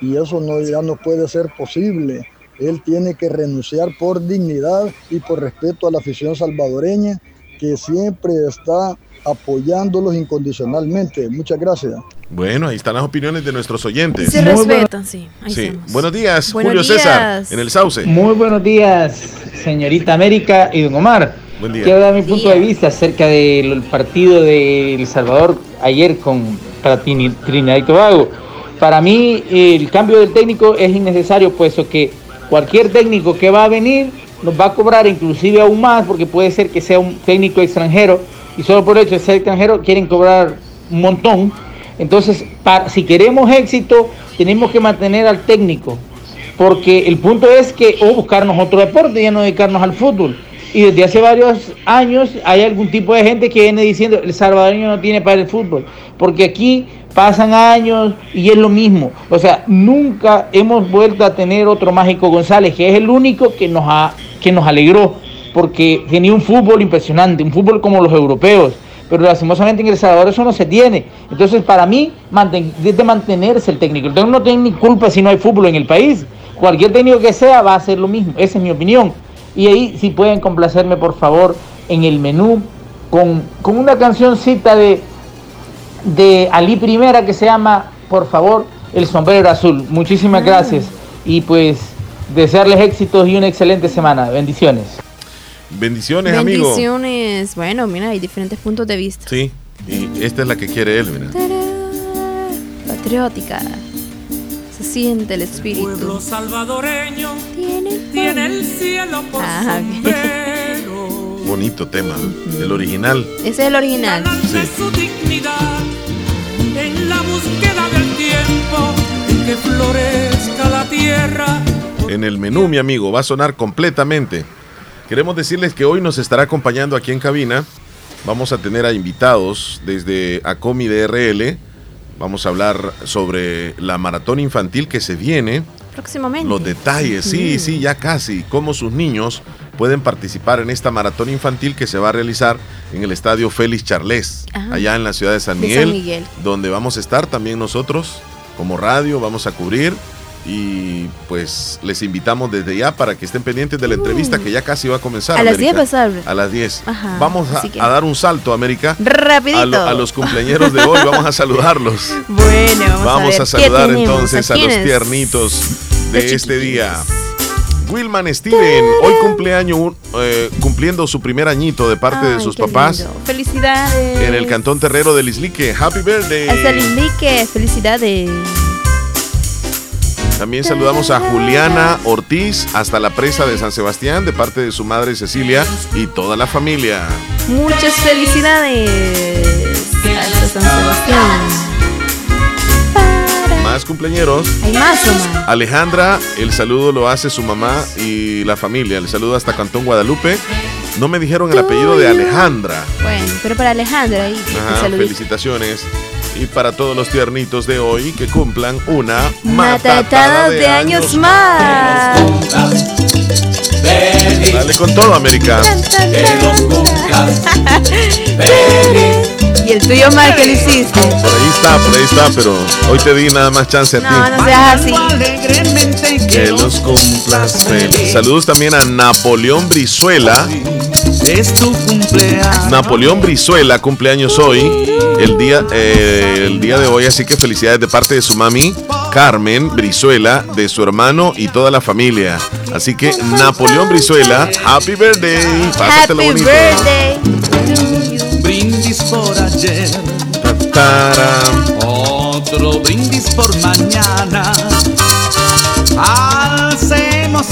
Y eso no, ya no puede ser posible. Él tiene que renunciar por dignidad y por respeto a la afición salvadoreña que siempre está apoyándolos incondicionalmente. Muchas gracias. Bueno, ahí están las opiniones de nuestros oyentes. Se respetan, sí. Ahí Sí. estamos. Buenos días, Buenos Julio César, días. en el Sauce. Muy buenos días, señorita América y don Omar. Buen día. Quiero dar mi punto de vista acerca del partido de El Salvador ayer con para Trinidad y Tobago. Para mí el cambio del técnico es innecesario, puesto que cualquier técnico que va a venir nos va a cobrar inclusive aún más, porque puede ser que sea un técnico extranjero y solo por el hecho de ser extranjero quieren cobrar un montón. Entonces, si queremos éxito, tenemos que mantener al técnico porque el punto es que o buscarnos otro deporte, ya no dedicarnos al fútbol. Y desde hace varios años hay algún tipo de gente que viene diciendo el salvadoreño no tiene para el fútbol, porque aquí pasan años y es lo mismo. O sea, nunca hemos vuelto a tener otro Mágico González, que es el único que nos, ha, que nos alegró, porque tenía un fútbol impresionante, un fútbol como los europeos. Pero lastimosamente en El Salvador eso no se tiene. Entonces, para mí, manten- es de mantenerse el técnico. El técnico no tiene ni culpa si no hay fútbol en el país. Cualquier técnico que sea va a hacer lo mismo. Esa es mi opinión. Y ahí, si pueden complacerme, por favor, en el menú, con, con una cancioncita de, de Ali Primera que se llama, por favor, El Sombrero Azul. Muchísimas gracias. Y pues, desearles éxitos y una excelente semana. Bendiciones. Bendiciones, amigo. Bendiciones. Bueno, mira, hay diferentes puntos de vista. Sí, y esta es la que quiere él, mira. Patriótica. Siente el espíritu. Pueblo salvadoreño tiene, el cielo por Ah. Bonito tema, el original. Ese es el original. Sí. su dignidad en la búsqueda del tiempo en que florezca la tierra. En el menú, mi amigo, va a sonar completamente. Queremos decirles que hoy nos estará acompañando aquí en cabina. Vamos a tener a invitados desde Acomi DRL. Vamos a hablar sobre la maratón infantil que se viene. Próximamente. Los detalles, sí, Mm. sí, ya casi. Cómo sus niños pueden participar en esta maratón infantil que se va a realizar en el estadio Félix Charles, Ah. allá en la ciudad de San De Miguel, San Miguel. donde vamos a estar también nosotros como radio, vamos a cubrir y pues les invitamos desde ya para que estén pendientes de la entrevista que ya casi va a comenzar. Mm. A las América. 10 va a. A las 10. Ajá, Vamos a, así que- a dar un salto, América. Rapidito. A, lo- a los cumpleaños de hoy, vamos a *laughs* saludarlos. Bueno, vamos, Vamos a, ver a saludar entonces a los tiernitos de Los este día. Wilman Steven, hoy cumpleaños, eh, cumpliendo su primer añito de parte de sus papás lindo. Felicidades. en el Cantón Terrero de Lislique. Happy birthday. Hasta el. Felicidades. También saludamos a Juliana Ortiz hasta la presa de San Sebastián de parte de su madre Cecilia y toda la familia. Muchas felicidades. Hasta San Sebastián. Más cumpleañeros. Hay más, Omar. Alejandra, el saludo lo hace su mamá y la familia. El saludo hasta Cantón Guadalupe. No me dijeron el apellido de Alejandra. Bueno, pero para Alejandra ahí. Ajá, felicitaciones. Y para todos los tiernitos de hoy que cumplan una Matatada de años más. Dale, Dale con todo, América. ¿Y el tuyo, Mar, qué le hiciste? Por ahí está, por ahí está, pero hoy te di nada más chance a ti. No, no seas así. Que los cumplas feliz. Saludos también a Napoleón Brizuela. Es tu cumpleaños. Napoleón Brizuela, cumpleaños hoy, el día, eh, el día de hoy, así que felicidades de parte de su mami, Carmen Brizuela, de su hermano y toda la familia. Así que Napoleón Brizuela, happy birthday, pásatelo Happy bonito. birthday. Brindis por ayer. Otro brindis por mañana.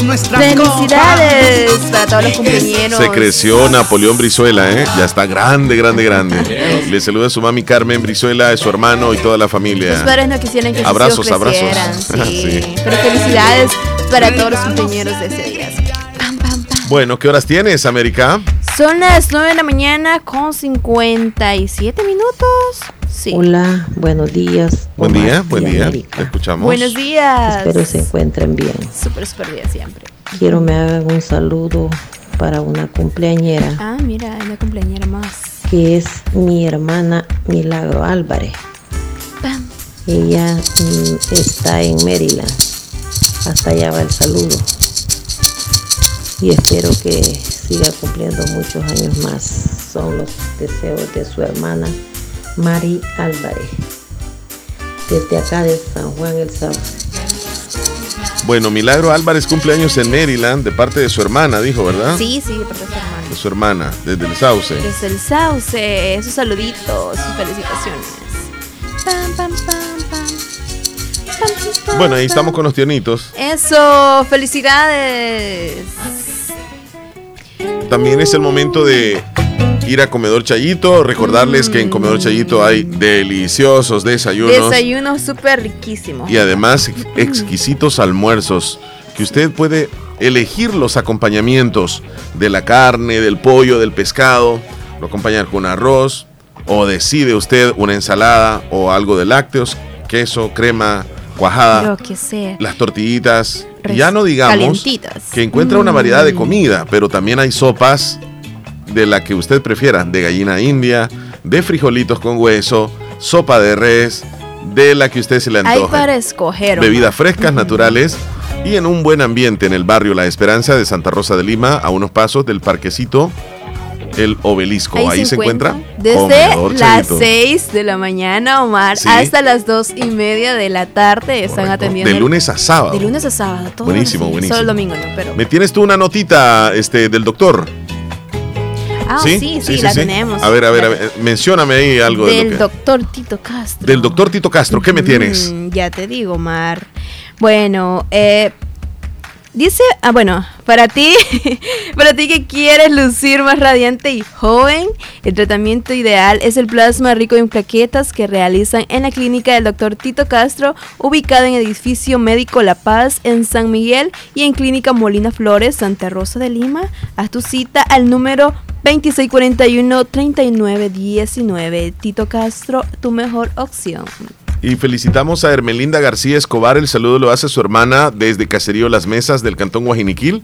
Nuestra Felicidades para todos los cumpleaños. Se creció Napoleón Brizuela, ¿eh? Ya está grande, grande, grande. Le saluda a su mami Carmen Brizuela, a su hermano y toda la familia. Los padres no quisieran que sus Abrazos, hijos abrazos. *laughs* Sí. Sí. Pero felicidades para todos los cumpleaños de ese día. Bueno, ¿qué horas tienes, América? Son las 9 de la mañana con 57 minutos. Sí. Hola, buenos días. Buen Omar día, buen día. América. Te escuchamos. Buenos días. Espero se encuentren bien. Súper, súper bien siempre. Quiero me hagan un saludo para una cumpleañera Ah, mira, una cumpleañera más. que es mi hermana Milagro Álvarez. Pam. Ella mm, está en Maryland. Hasta allá va el saludo. Y espero que siga cumpliendo muchos años más. Son los deseos de su hermana Mari Álvarez. Desde acá de San Juan el Sauce. Bueno, Milagro Álvarez cumpleaños en Maryland de parte de su hermana, dijo, ¿verdad? Sí, sí, porque es hermano. De su hermana, desde el Sauce. Desde el sauce, sus saluditos, sus felicitaciones. Pam, pam, pam, pam. Pam, pam, pam, Bueno, ahí pam. estamos con los tionitos. Eso, felicidades. También es el momento de ir a Comedor Chayito. Recordarles que en Comedor Chayito hay deliciosos desayunos. Desayuno súper riquísimo. y además exquisitos almuerzos que usted puede elegir los acompañamientos de la carne, del pollo, del pescado, lo acompañar con arroz o decide usted una ensalada o algo de lácteos, queso, crema, cuajada, Lo que sea. las tortillitas, y ya no digamos Calentitas. que encuentra una Mm. variedad de comida, pero también hay sopas de la que usted prefiera, de gallina india, de frijolitos con hueso, sopa de res, de la que usted se le Hay antoje para escoger. Omar. bebidas frescas, naturales y en un buen ambiente en el barrio La Esperanza de Santa Rosa de Lima, a unos pasos del parquecito El Obelisco. Ahí, se encuentra. Desde Comedor las Chayito. 6 de la mañana, Omar, Sí. hasta las 2 y media de la tarde están atendiendo. De lunes a sábado. De lunes a sábado. todos Buenísimo, buenísimo. Solo el domingo no, pero. ¿Me tienes tú una notita este, del doctor? Ah, sí, sí, la tenemos. A ver, a ver, a ver, mencióname ahí algo de lo Del que- doctor Tito Castro. del doctor Tito Castro. ¿Qué me tienes? Mm, ya te digo, Mar. Bueno, eh, dice, ah, bueno, para ti, *laughs* para ti que quieres lucir más radiante y joven, el tratamiento ideal es el plasma rico en plaquetas que realizan en la clínica del doctor Tito Castro, ubicada en edificio médico La Paz en San Miguel y en clínica Molina Flores, Santa Rosa de Lima. Haz tu cita al número 2641-3919. Tito Castro, tu mejor opción. Y felicitamos a Hermelinda García Escobar. El saludo lo hace su hermana desde Caserío Las Mesas del Cantón Guajiniquil.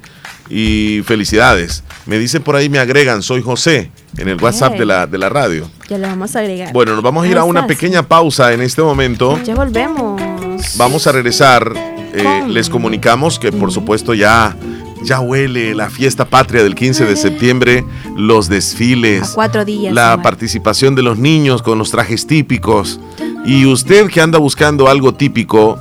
Y felicidades. Me dicen por ahí, me agregan, soy José, en el WhatsApp de la, de la radio. Ya le vamos a agregar. Bueno, nos vamos a ir a una pequeña pausa en este momento. Ya volvemos. Vamos a regresar. Eh, les comunicamos que por supuesto ya, ya huele la fiesta patria del 15 de septiembre, los desfiles, Cuatro días. la participación de los niños con los trajes típicos. Y usted que anda buscando algo típico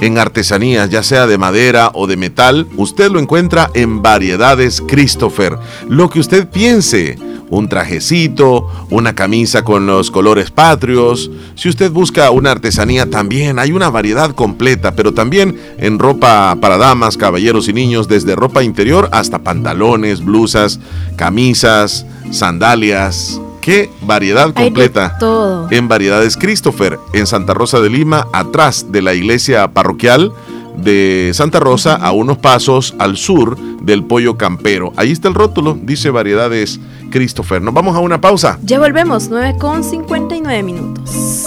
en artesanías, ya sea de madera o de metal, usted lo encuentra en Variedades Christopher. Lo que usted piense, un trajecito, una camisa con los colores patrios. Si usted busca una artesanía también, hay una variedad completa, pero también en ropa para damas, caballeros y niños, desde ropa interior hasta pantalones, blusas, camisas, sandalias. ¡Qué variedad completa! todo. en Variedades Christopher, en Santa Rosa de Lima, atrás de la iglesia parroquial de Santa Rosa, a unos pasos al sur del Pollo Campero. Ahí está el rótulo, dice Variedades Christopher. Nos vamos a una pausa. Ya volvemos, 9 con 59 minutos.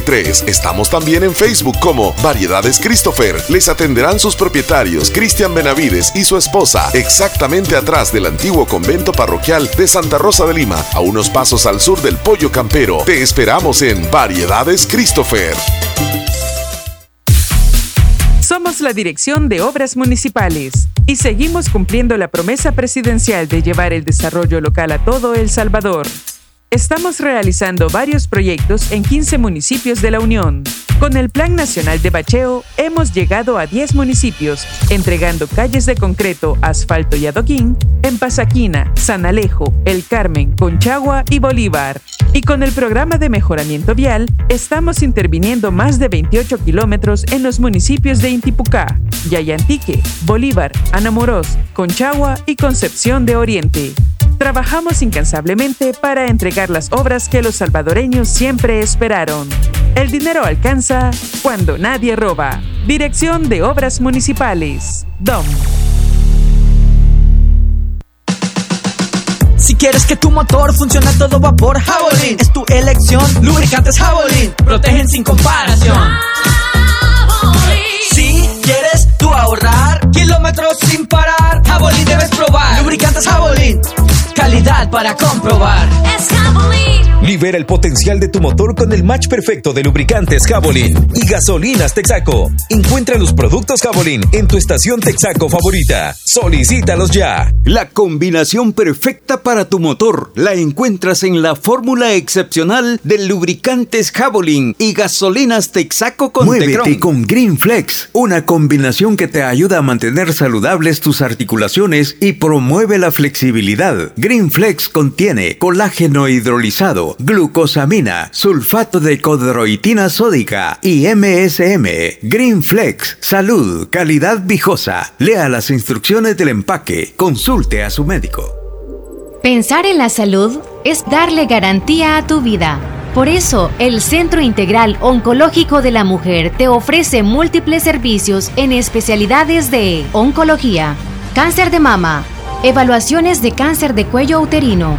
5083. Estamos también en Facebook como Variedades Christopher. Les atenderán sus propietarios Cristian Benavides y su esposa, exactamente atrás del antiguo convento parroquial de Santa Rosa de Lima, a unos pasos al sur del Pollo Campero. Te esperamos en Variedades Christopher. Somos la Dirección de Obras Municipales y seguimos cumpliendo la promesa presidencial de llevar el desarrollo local a todo El Salvador. Estamos realizando varios proyectos en 15 municipios de la Unión. Con el Plan Nacional de Bacheo hemos llegado a 10 municipios, entregando calles de concreto, asfalto y adoquín en Pasaquina, San Alejo, El Carmen, Conchagua y Bolívar. Y con el programa de mejoramiento vial, estamos interviniendo más de 28 kilómetros en los municipios de Intipucá, Yayantique, Bolívar, Anamorós, Conchagua y Concepción de Oriente. Trabajamos incansablemente para entregar las obras que los salvadoreños siempre esperaron. El dinero alcanza cuando nadie roba. Dirección de Obras Municipales. DOM. Si quieres que tu motor funcione a todo vapor, Javelin es tu elección. Lubricantes Javelin protegen sin comparación. Libera el potencial de tu motor con el match perfecto de lubricantes Javelin y gasolinas Texaco. Encuentra los productos Javelin en tu estación Texaco favorita. Solicítalos ya. La combinación perfecta para tu motor la encuentras en la fórmula excepcional de lubricantes Javelin y gasolinas Texaco con Muévete Tecron. con Green Flex, una combinación que te ayuda a mantener saludables tus articulaciones y promueve la flexibilidad. Green Flex contiene colágeno hidrolizado, glucosamina, sulfato de codroitina sódica y MSM. Green Flex, salud, calidad viejosa. Lea las instrucciones del empaque. Consulte a su médico. Pensar en la salud es darle garantía a tu vida. Por eso, el Centro Integral Oncológico de la Mujer te ofrece múltiples servicios en especialidades de oncología, cáncer de mama, evaluaciones de cáncer de cuello uterino,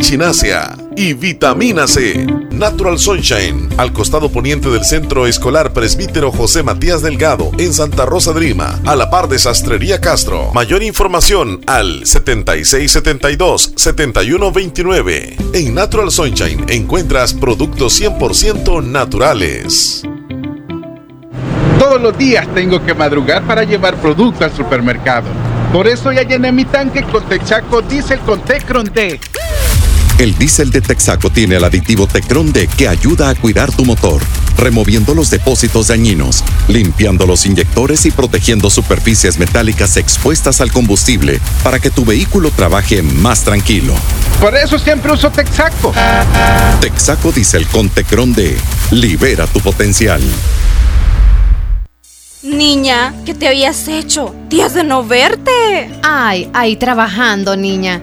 echinacea y vitamina C. Natural Sunshine, al costado poniente del Centro Escolar Presbítero José Matías Delgado, en Santa Rosa de Lima, a la par de Sastrería Castro. Mayor información al 7672-7129. En Natural Sunshine encuentras productos 100% naturales. Todos los días tengo que madrugar para llevar producto al supermercado. Por eso ya llené mi tanque con Texaco Diesel con Tecron D. El diésel de Texaco tiene el aditivo Tecron D que ayuda a cuidar tu motor, removiendo los depósitos dañinos, limpiando los inyectores y protegiendo superficies metálicas expuestas al combustible para que tu vehículo trabaje más tranquilo. Por eso siempre uso Texaco. Texaco Diesel con Tecron D. Libera tu potencial. Niña, ¿qué te habías hecho? Días de no verte. Ay, ahí trabajando, niña.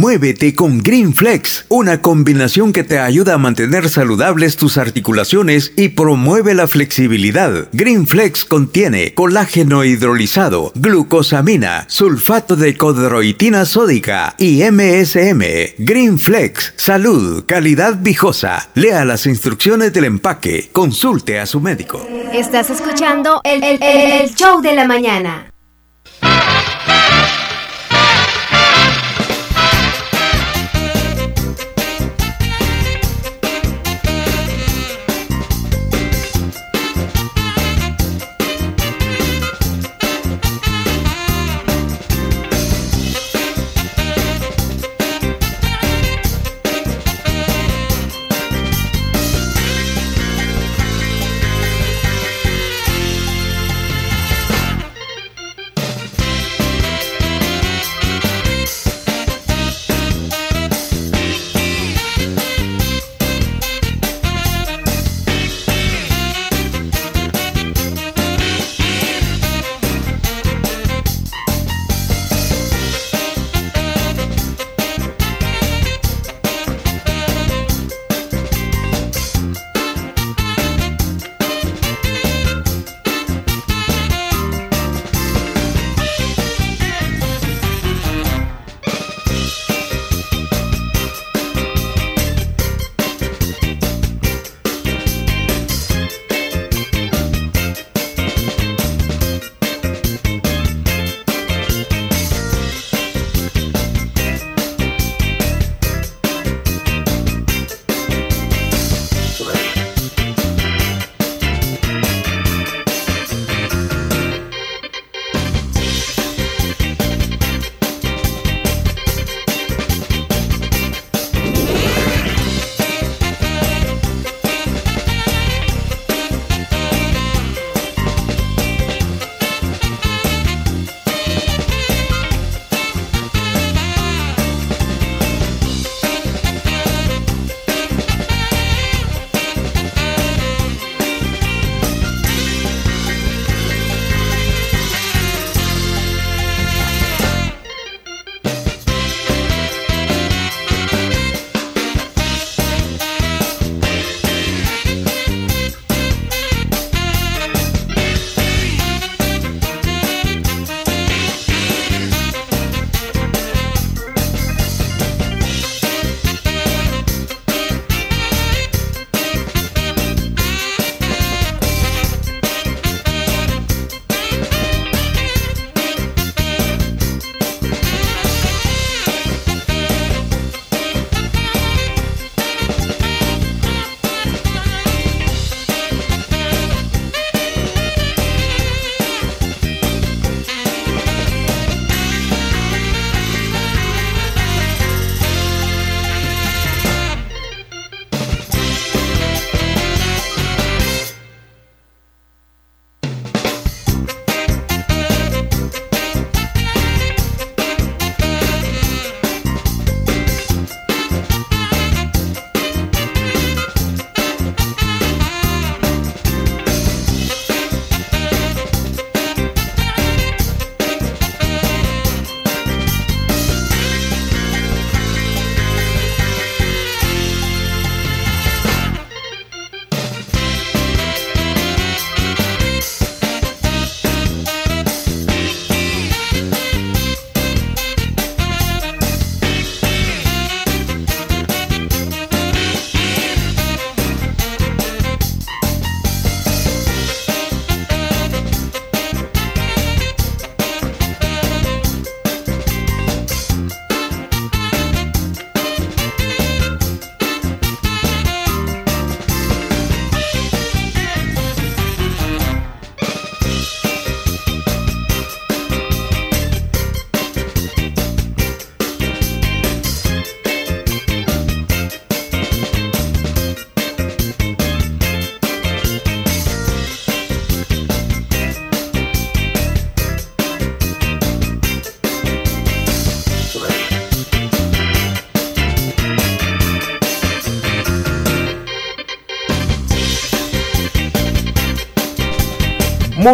Muévete con Green Flex, una combinación que te ayuda a mantener saludables tus articulaciones y promueve la flexibilidad. Green Flex contiene colágeno hidrolizado, glucosamina, sulfato de codroitina sódica y MSM. Green Flex, salud, calidad viejosa. Lea las instrucciones del empaque. Consulte a su médico. Estás escuchando el, el- el- el show de la mañana.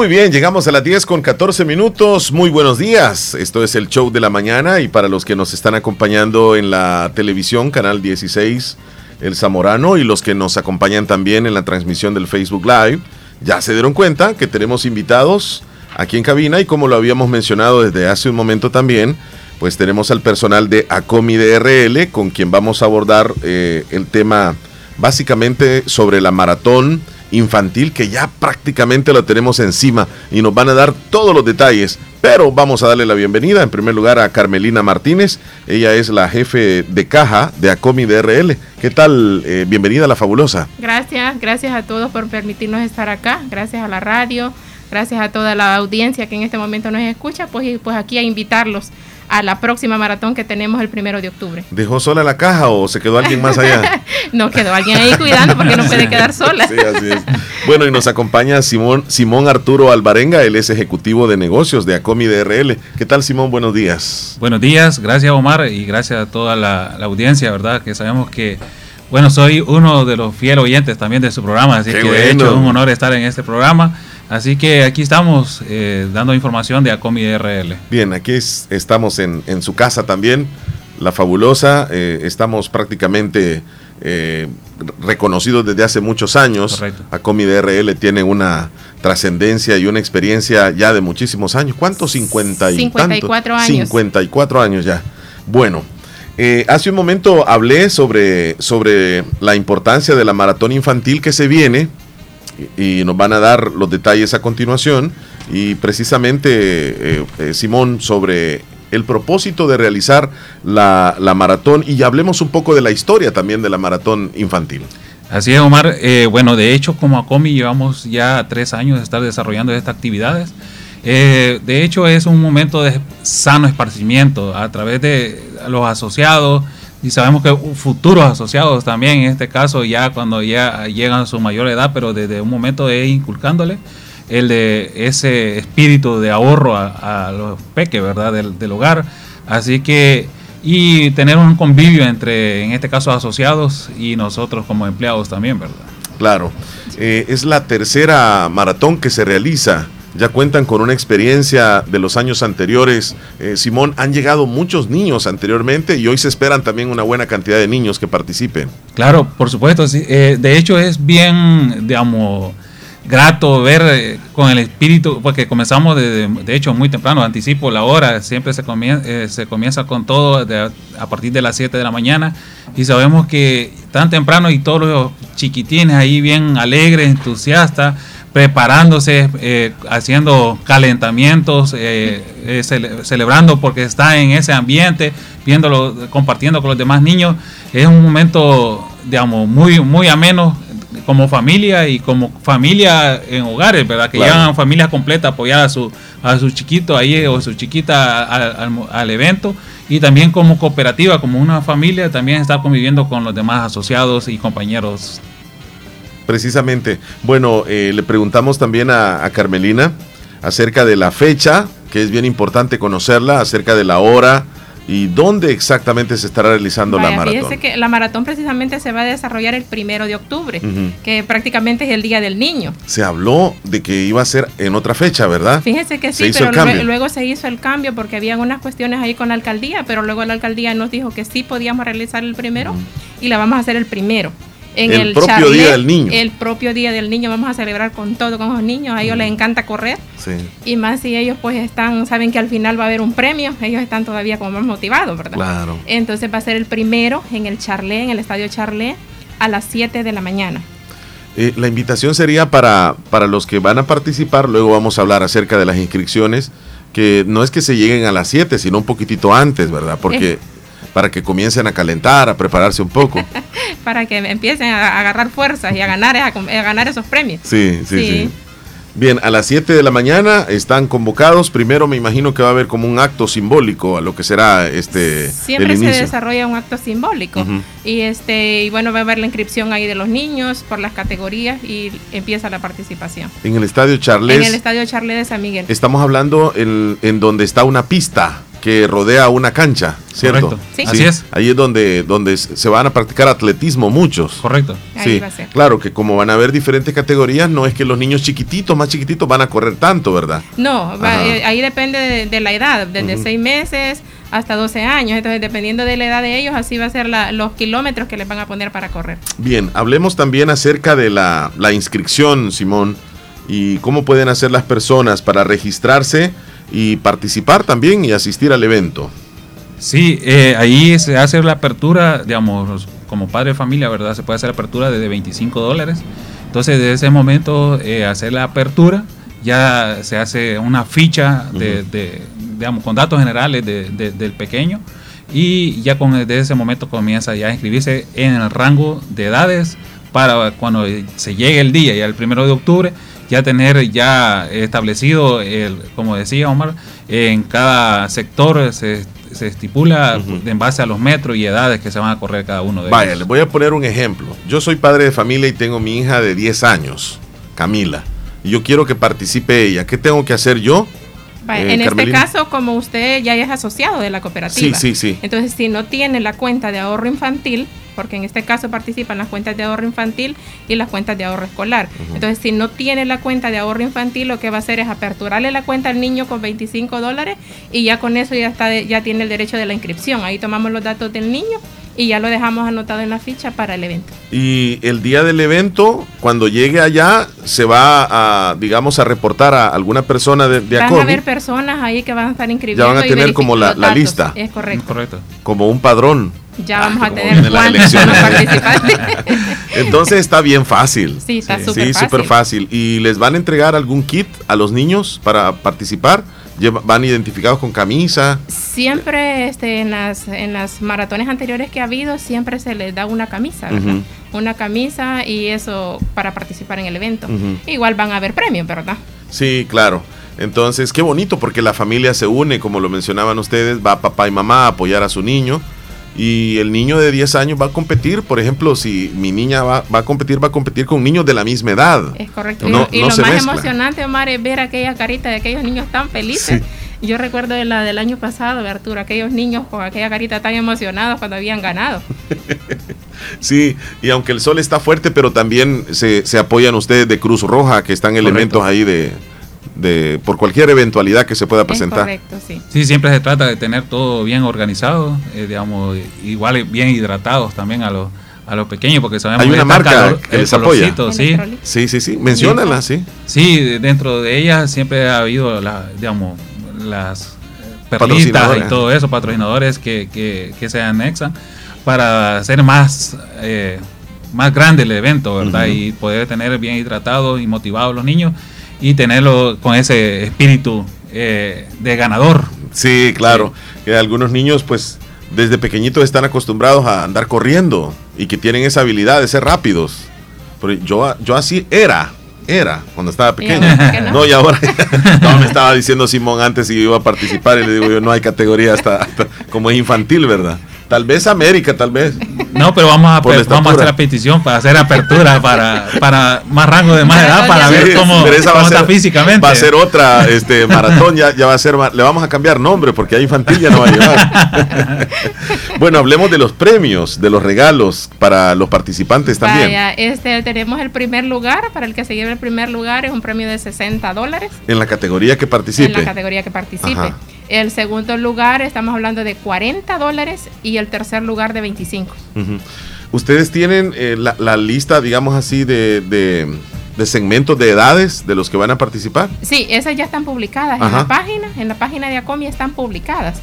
Muy bien, llegamos a las 10 con 14 minutos. Muy buenos días. Esto es el show de la mañana y para los que nos están acompañando en la televisión, canal 16, El Zamorano, y los que nos acompañan también en la transmisión del Facebook Live, ya se dieron cuenta que tenemos invitados aquí en cabina y como lo habíamos mencionado desde hace un momento también, pues tenemos al personal de ACOMI DRL con quien vamos a abordar eh, el tema básicamente sobre la maratón infantil que ya prácticamente lo tenemos encima y nos van a dar todos los detalles. Pero vamos a darle la bienvenida en primer lugar a Carmelina Martínez. Ella es la jefe de caja de ACOMI DRL. ¿Qué tal? Eh, bienvenida a la fabulosa. Gracias, gracias a todos por permitirnos estar acá. Gracias a la radio, gracias a toda la audiencia que en este momento nos escucha. Pues, pues aquí a invitarlos a la próxima maratón que tenemos el primero de octubre. ¿Dejó sola la caja o se quedó alguien más allá? *laughs* no, quedó alguien ahí cuidando porque no puede quedar sola. sí, así es. Bueno, y nos acompaña Simón, Simón Arturo Alvarenga, él es ejecutivo de negocios de Acomi DRL. ¿Qué tal, Simón? Buenos días. Buenos días, gracias Omar y gracias a toda la, audiencia, ¿verdad? Que sabemos que bueno, soy uno de los fieles oyentes también de su programa, así que de hecho es un honor estar en este programa. Así que aquí estamos eh, dando información de ACOMI RL. Bien, aquí estamos en, su casa también, la fabulosa. Eh, estamos prácticamente eh, reconocidos desde hace muchos años. Correcto. ACOMI DRL tiene una trascendencia y una experiencia ya de muchísimos años. ¿Cuántos? 50 y 54 años. 54 años ya. Bueno. hace un momento hablé sobre, sobre la importancia de la maratón infantil que se viene y nos van a dar los detalles a continuación. Y precisamente, eh, eh, Simón, sobre el propósito de realizar la, maratón y hablemos un poco de la historia también de la maratón infantil. Así es, Omar. Eh, bueno, de hecho, como ACOMI llevamos ya tres años de estar desarrollando estas actividades. de hecho, es un momento de sano esparcimiento a través de los asociados, y sabemos que futuros asociados también, en este caso ya cuando ya llegan a su mayor edad, pero desde un momento de inculcándole el de ese espíritu de ahorro a, los peques, ¿verdad? Del, hogar. Así que, y tener un convivio entre, en este caso, asociados y nosotros como empleados también, ¿verdad? Claro. Eh, es la tercera maratón que se realiza ya cuentan con una experiencia de los años anteriores. Eh, Simón, han llegado muchos niños anteriormente y hoy se esperan también una buena cantidad de niños que participen. Claro, por supuesto. Eh, de hecho, es bien, digamos, grato ver eh, con el espíritu, porque comenzamos de, de, hecho muy temprano, anticipo la hora, siempre se comienza, se comienza con todo a partir de las 7 de la mañana y sabemos que tan temprano y todos los chiquitines ahí bien alegres, entusiastas, preparándose, eh, haciendo calentamientos, eh, eh, celebrando porque está en ese ambiente, viéndolo, compartiendo con los demás niños. Es un momento, digamos, muy, muy ameno como familia y como familia en hogares, ¿verdad? Que llevan familias completas apoyar a su, a su chiquito ahí o su chiquita al, evento y también como cooperativa, como una familia, también está conviviendo con los demás asociados y compañeros Precisamente. Bueno, eh, le preguntamos también a, Carmelina acerca de la fecha, que es bien importante conocerla, acerca de la hora y dónde exactamente se estará realizando la maratón. que la maratón precisamente se va a desarrollar el primero de octubre, que prácticamente es el Día del Niño. Se habló de que iba a ser en otra fecha, ¿verdad? Fíjese que sí, pero luego, luego, se hizo el cambio porque había unas cuestiones ahí con la alcaldía, pero luego la alcaldía nos dijo que sí podíamos realizar el primero y la vamos a hacer el primero en el, propio día del niño. El propio día del niño vamos a celebrar con todo con los niños. A ellos les encanta correr. Y más si ellos pues están, saben que al final va a haber un premio, ellos están todavía como más motivados, ¿verdad? Claro. Entonces va a ser el primero en el Charlé, en el Estadio Charlé, a las 7 de la mañana. Eh, la invitación sería para, para los que van a participar, luego vamos a hablar acerca de las inscripciones, que no es que se lleguen a las 7, sino un poquitito antes, ¿verdad? Porque para que comiencen a calentar, a prepararse un poco. *laughs* para que empiecen a agarrar fuerzas y a ganar, a, ganar esos premios. Sí, sí, sí, Bien, a las 7 de la mañana están convocados. Primero me imagino que va a haber como un acto simbólico a lo que será este Siempre se desarrolla un acto simbólico. Y este y bueno, va a haber la inscripción ahí de los niños por las categorías y empieza la participación. En el Estadio Charles. En el Estadio Charles de San Miguel. Estamos hablando en, en donde está una pista que rodea una cancha, ¿cierto? Correcto. Sí. Así es. Ahí es donde, donde se van a practicar atletismo muchos. Correcto. Ahí Sí, va a ser. claro que como van a haber diferentes categorías, no es que los niños chiquititos, más chiquititos, van a correr tanto, ¿verdad? No, va- eh, ahí depende de, de la edad, desde Ujú. 6 meses hasta 12 años. Entonces, dependiendo de la edad de ellos, así va a ser la- los kilómetros que les van a poner para correr. Bien, hablemos también acerca de la, la inscripción, Simón, y cómo pueden hacer las personas para registrarse y participar también y asistir al evento. Sí, eh, ahí se hace la apertura, digamos, como padre de familia, ¿verdad? Se puede hacer apertura desde 25 dólares. Entonces, desde ese momento, eh, hacer la apertura, ya se hace una ficha de, de, digamos, con datos generales de- de- del pequeño y ya con desde ese momento comienza ya a inscribirse en el rango de edades para cuando se llegue el día, ya el primero de octubre, ya tener ya establecido, el, como decía Omar, en cada sector se, se estipula en base a los metros y edades que se van a correr cada uno de Vaya, ellos. les voy a poner un ejemplo. Yo soy padre de familia y tengo mi hija de 10 años, Camila, y yo quiero que participe ella. ¿Qué tengo que hacer yo? Vaya, Eh, en Carmelina. este caso, como usted ya es asociado de la cooperativa, Sí, sí, sí. entonces si no tiene la cuenta de ahorro infantil, porque en este caso participan las cuentas de ahorro infantil y las cuentas de ahorro escolar. Entonces, si no tiene la cuenta de ahorro infantil, lo que va a hacer es aperturarle la cuenta al niño con 25 dólares y ya con eso ya está de- ya tiene el derecho de la inscripción. Ahí tomamos los datos del niño y ya lo dejamos anotado en la ficha para el evento. Y el día del evento, cuando llegue allá, se va a, digamos, a reportar a alguna persona de, de Van a haber personas ahí que van a estar inscribiendo. Ya van a tener como la- lista. Es correcto. Correcto. como un padrón. Ya vamos a tener cuántos *laughs* participar. *laughs* Entonces está bien fácil. Sí, está Sí, súper fácil. súper fácil. ¿Y les van a entregar algún kit a los niños para participar? ¿Van identificados con camisa? Siempre este, en, las, en las maratones anteriores que ha habido, siempre se les da una camisa. Una camisa y eso para participar en el evento. Igual van a haber premios, ¿verdad? Sí, claro. Entonces, qué bonito porque la familia se une, como lo mencionaban ustedes, va papá y mamá a apoyar a su niño. Y el niño de 10 años va a competir, por ejemplo, si mi niña va, va a competir, va a competir con niños de la misma edad. Es correcto. No, y no lo se más mezcla. emocionante, Omar, es ver aquella carita de aquellos niños tan felices. Yo recuerdo de la del año pasado, Arturo, aquellos niños con aquella carita tan emocionados cuando habían ganado. *laughs* Sí, y aunque el sol está fuerte, pero también se, se apoyan ustedes de Cruz Roja, que están elementos ahí de, de por cualquier eventualidad que se pueda presentar. correcto, sí. Sí, siempre se trata de tener todo bien organizado, eh, digamos, igual bien hidratados también a los a los pequeños, porque sabemos Hay una marca calor- que el les apoya. sí. Sí, sí, sí. Menciónala, sí. Sí, de- dentro de ellas siempre ha habido, la, digamos, las eh, perlitas y todo eso, patrocinadores que, que, que se anexan para hacer más, eh, más grande el evento, ¿verdad? Y poder tener bien hidratados y motivados los niños y tenerlo con ese espíritu eh, de ganador. Sí, claro. Que algunos niños, pues, desde pequeñitos están acostumbrados a andar corriendo y que tienen esa habilidad de ser rápidos. Pero yo, yo así era, era, cuando estaba pequeño. no. *laughs* No, y ahora, *laughs* no, me estaba diciendo Simón antes si iba a participar y le digo yo, no hay categoría hasta, hasta- como es infantil, ¿verdad? Tal vez América, tal vez. No, pero vamos a, *laughs* vamos a hacer la petición para hacer apertura para, para más rango de más edad, para Sí, ver cómo, cómo a ser- está físicamente. Va a ser otra este, maratón, ya, ya va a ser, le vamos a cambiar nombre porque a infantil ya no va a llevar. *laughs* bueno, hablemos de los premios, de los regalos para los participantes también. Vaya, este, tenemos el primer lugar, para el que se lleve el primer lugar es un premio de 60 dólares En la categoría que participe. en la categoría que participe. Ajá. El segundo lugar estamos hablando de 40 dólares y el tercer lugar de 25. Ujú. Ustedes tienen eh, la, lista, digamos así, de, de segmentos de edades de los que van a participar. Sí, esas ya están publicadas en la página, en la página de Acomi están publicadas.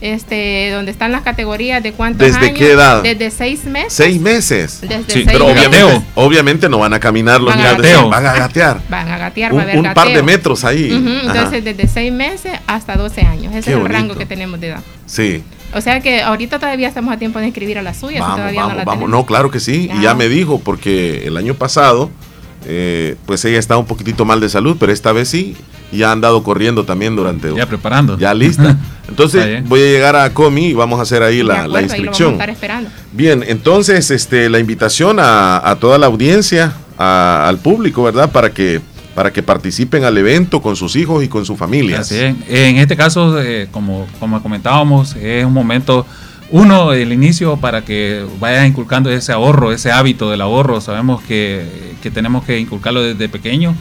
Este, donde están las categorías de cuántos ¿Desde años. qué edad? Desde seis meses. Seis meses. Desde Sí, seis pero meses. obviamente, obviamente no van a caminar los Van a gatear. van a gatear. Van a gatear, Un- va a haber un par de metros ahí. Entonces, desde seis meses hasta 12 años. Ese Qué es el bonito. rango que tenemos de edad. Sí. O sea que ahorita todavía estamos a tiempo de inscribir a la suya. si Vamos, todavía no vamos, la vamos. No, claro que sí. Y ya me dijo, porque el año pasado, eh, pues ella estaba un poquitito mal de salud, pero esta vez sí. Y ya ha andado corriendo también durante. Ya preparando. Ya lista. *laughs* Está Entonces voy a llegar a Comi y vamos a hacer ahí la, la acuerdo, ahí lo vamos a inscripción. estar esperando. Bien, entonces este, la invitación a, a toda la audiencia, a- al público, ¿verdad? Para que para que participen al evento con sus hijos y con su familia. Así es. En este caso, eh, como, como comentábamos, es un momento, uno, el inicio para que vayas inculcando ese ahorro, ese hábito del ahorro. Sabemos que, que tenemos que inculcarlo desde pequeño.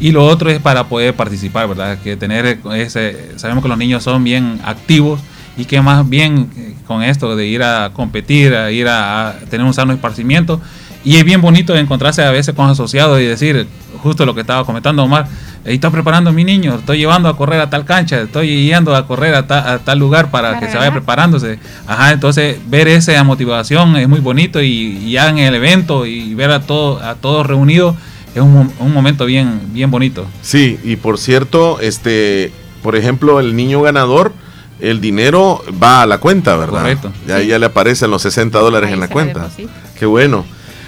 Y lo otro es para poder participar, ¿verdad? Que tener ese, sabemos que los niños son bien activos y que más bien eh, con esto de ir a competir, a ir a, a tener un sano esparcimiento, y es bien bonito encontrarse a veces con asociados y decir, justo lo que estaba comentando Omar, ahí está preparando a mi niño, estoy llevando a correr a tal cancha, estoy yendo a correr a, ta- a tal lugar para que se vaya preparándose. Ajá, entonces ver esa motivación es muy bonito y, y ya en el evento y ver a, todo, a todos reunidos es un, un momento bien, bien bonito. Sí, y por cierto, este, por ejemplo, el niño ganador, el dinero va a la cuenta, ¿verdad? Correcto. Ya, ya le aparecen los 60 dólares en la cuenta. Qué bueno.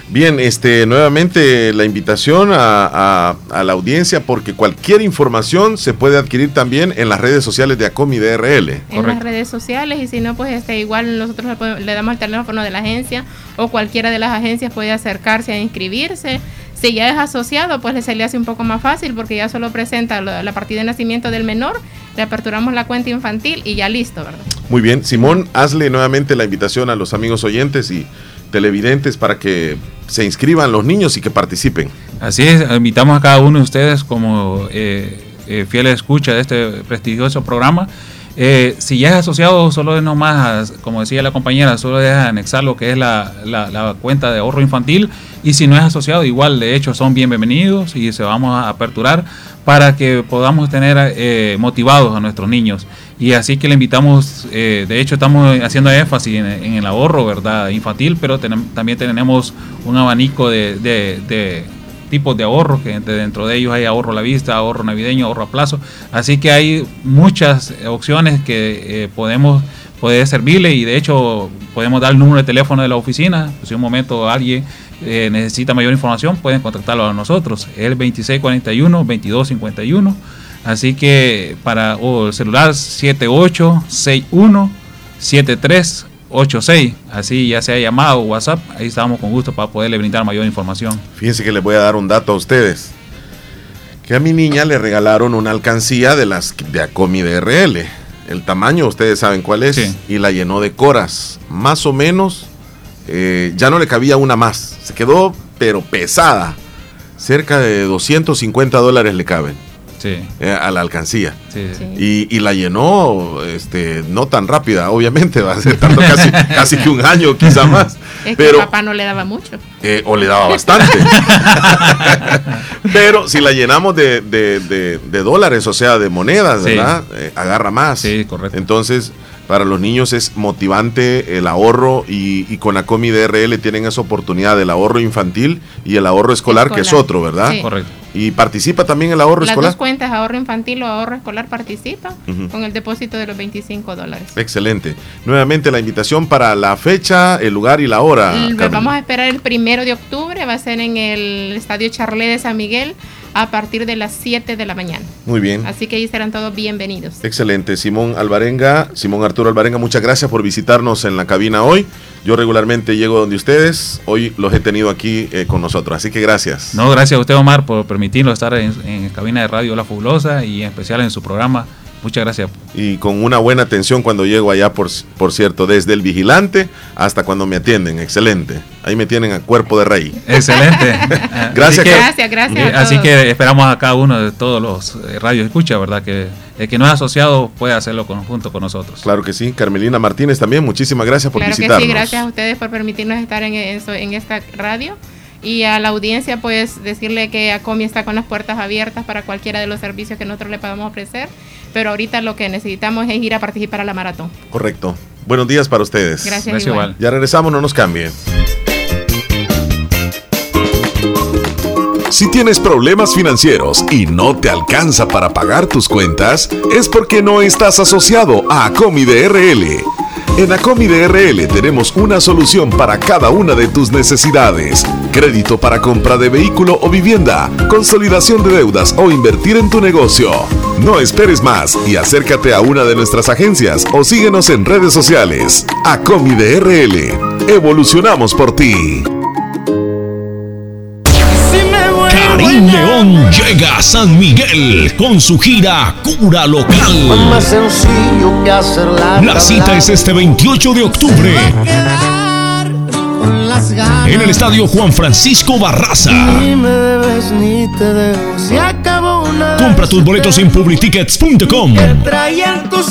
Bien, este, nuevamente la invitación a, a- a la audiencia porque cualquier información se puede adquirir también en las redes sociales de ACOMI DRL. en las redes sociales y si no pues este igual nosotros le, podemos- le damos el teléfono de la agencia o cualquiera de las agencias puede acercarse a inscribirse. Si ya es asociado pues se le hace un poco más fácil porque ya solo presenta la partida de nacimiento del menor le aperturamos la cuenta infantil y ya listo verdad Muy bien, Simón, hazle nuevamente la invitación a los amigos oyentes y televidentes para que se inscriban los niños y que participen. Así es, invitamos a cada uno de ustedes como eh, eh, fieles escucha de este prestigioso programa. Eh, si ya es asociado, solo es nomás, como decía la compañera, solo es anexar lo que es la cuenta de ahorro infantil. Y si no es asociado, igual de hecho son bienvenidos y se vamos a aperturar para que podamos tener eh, motivados a nuestros niños. Y así que le invitamos, eh, de hecho estamos haciendo énfasis en, el ahorro verdad infantil, pero tenem- también tenemos un abanico de, tipos de ahorros, que dentro de ellos hay ahorro a la vista, ahorro navideño, ahorro a plazo. Así que hay muchas opciones que eh, podemos poder servirle y de hecho podemos dar el número de teléfono de la oficina. Si un momento alguien eh, necesita mayor información, pueden contactarlo a nosotros. El 2641-2251. Así que para o el celular 7861-7386. Así ya sea llamado o WhatsApp, ahí estamos con gusto para poderle brindar mayor información. Fíjense que les voy a dar un dato a ustedes. Que a mi niña le regalaron una alcancía de las de Acomi DRL. El tamaño, ustedes saben cuál es. Y la llenó de coras. Más o menos, eh, ya no le cabía una más. Se quedó, pero pesada. Cerca de 250 dólares le caben. Sí. eh, a la alcancía. Sí. Y, y la llenó este, no tan rápida, obviamente, *laughs* va a ser tanto casi, casi que un año, quizá *laughs* más. es Pero que papá no le daba mucho eh, o le daba bastante. *laughs* Pero si la llenamos de, de- de- de dólares, o sea, de monedas, Sí. ¿verdad? Eh, agarra más. Sí, correcto. Entonces, para los niños es motivante el ahorro y, y con la Comi DRL tienen esa oportunidad del ahorro infantil y el ahorro escolar, que es otro, ¿verdad? Sí. Correcto. Y participa también el ahorro las escolar. dos cuentas ahorro infantil o ahorro escolar participa con el depósito de los 25 dólares Excelente. Nuevamente la invitación para la fecha, el lugar y la hora. Y Carmen. vamos a esperar el primero de octubre, va a ser en el Estadio Charlé de San Miguel a partir de las 7 de la mañana. Muy bien. Así que ahí serán todos bienvenidos. Excelente. Simón Alvarenga, Simón Arturo Alvarenga, muchas gracias por visitarnos en la cabina hoy. Yo regularmente llego donde ustedes. Hoy los he tenido aquí eh, con nosotros. Así que gracias. No, gracias a usted, Omar, por permitirnos estar en, en cabina de radio La Fabulosa y en especial en su programa. Muchas gracias. Y con una buena atención cuando llego allá, por, por cierto, desde el vigilante hasta cuando me atienden. Excelente. Ahí me tienen a cuerpo de rey. Excelente. *laughs* Gracias, Así que, Gracias, gracias a eh, Así todos. que esperamos a cada uno de todos los eh, radios escucha, ¿verdad? Que el que no es asociado puede hacerlo con- junto con nosotros. Claro que sí. Carmelina Martínez también, muchísimas gracias por Claro que visitarnos. sí, gracias a ustedes por permitirnos estar en, en esta radio. Y a la audiencia, pues decirle que ACOMI está con las puertas abiertas para cualquiera de los servicios que nosotros le podamos ofrecer. Pero ahorita lo que necesitamos es ir a participar a la maratón. Correcto. Buenos días para ustedes. Gracias, Gracias igual. igual. Ya regresamos, no nos cambie. Si tienes problemas financieros y no te alcanza para pagar tus cuentas, es porque no estás asociado a Acomi DRL. En Acomi DRL tenemos una solución para cada una de tus necesidades. Crédito para compra de vehículo o vivienda, consolidación de deudas o invertir en tu negocio. No esperes más y acércate a una de nuestras agencias o síguenos en redes sociales. Acomi DRL. Evolucionamos por ti. León llega Banda San Miguel con su gira Cura Local. Más sencillo que hacer la La cita es este 28 de octubre en el estadio Juan Francisco Barraza. Ni me debes ni te debo. Se acabó una Compra tus boletos en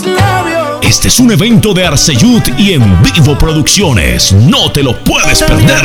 labios. Este es un evento de Arceyud y en vivo producciones. No te lo puedes perder.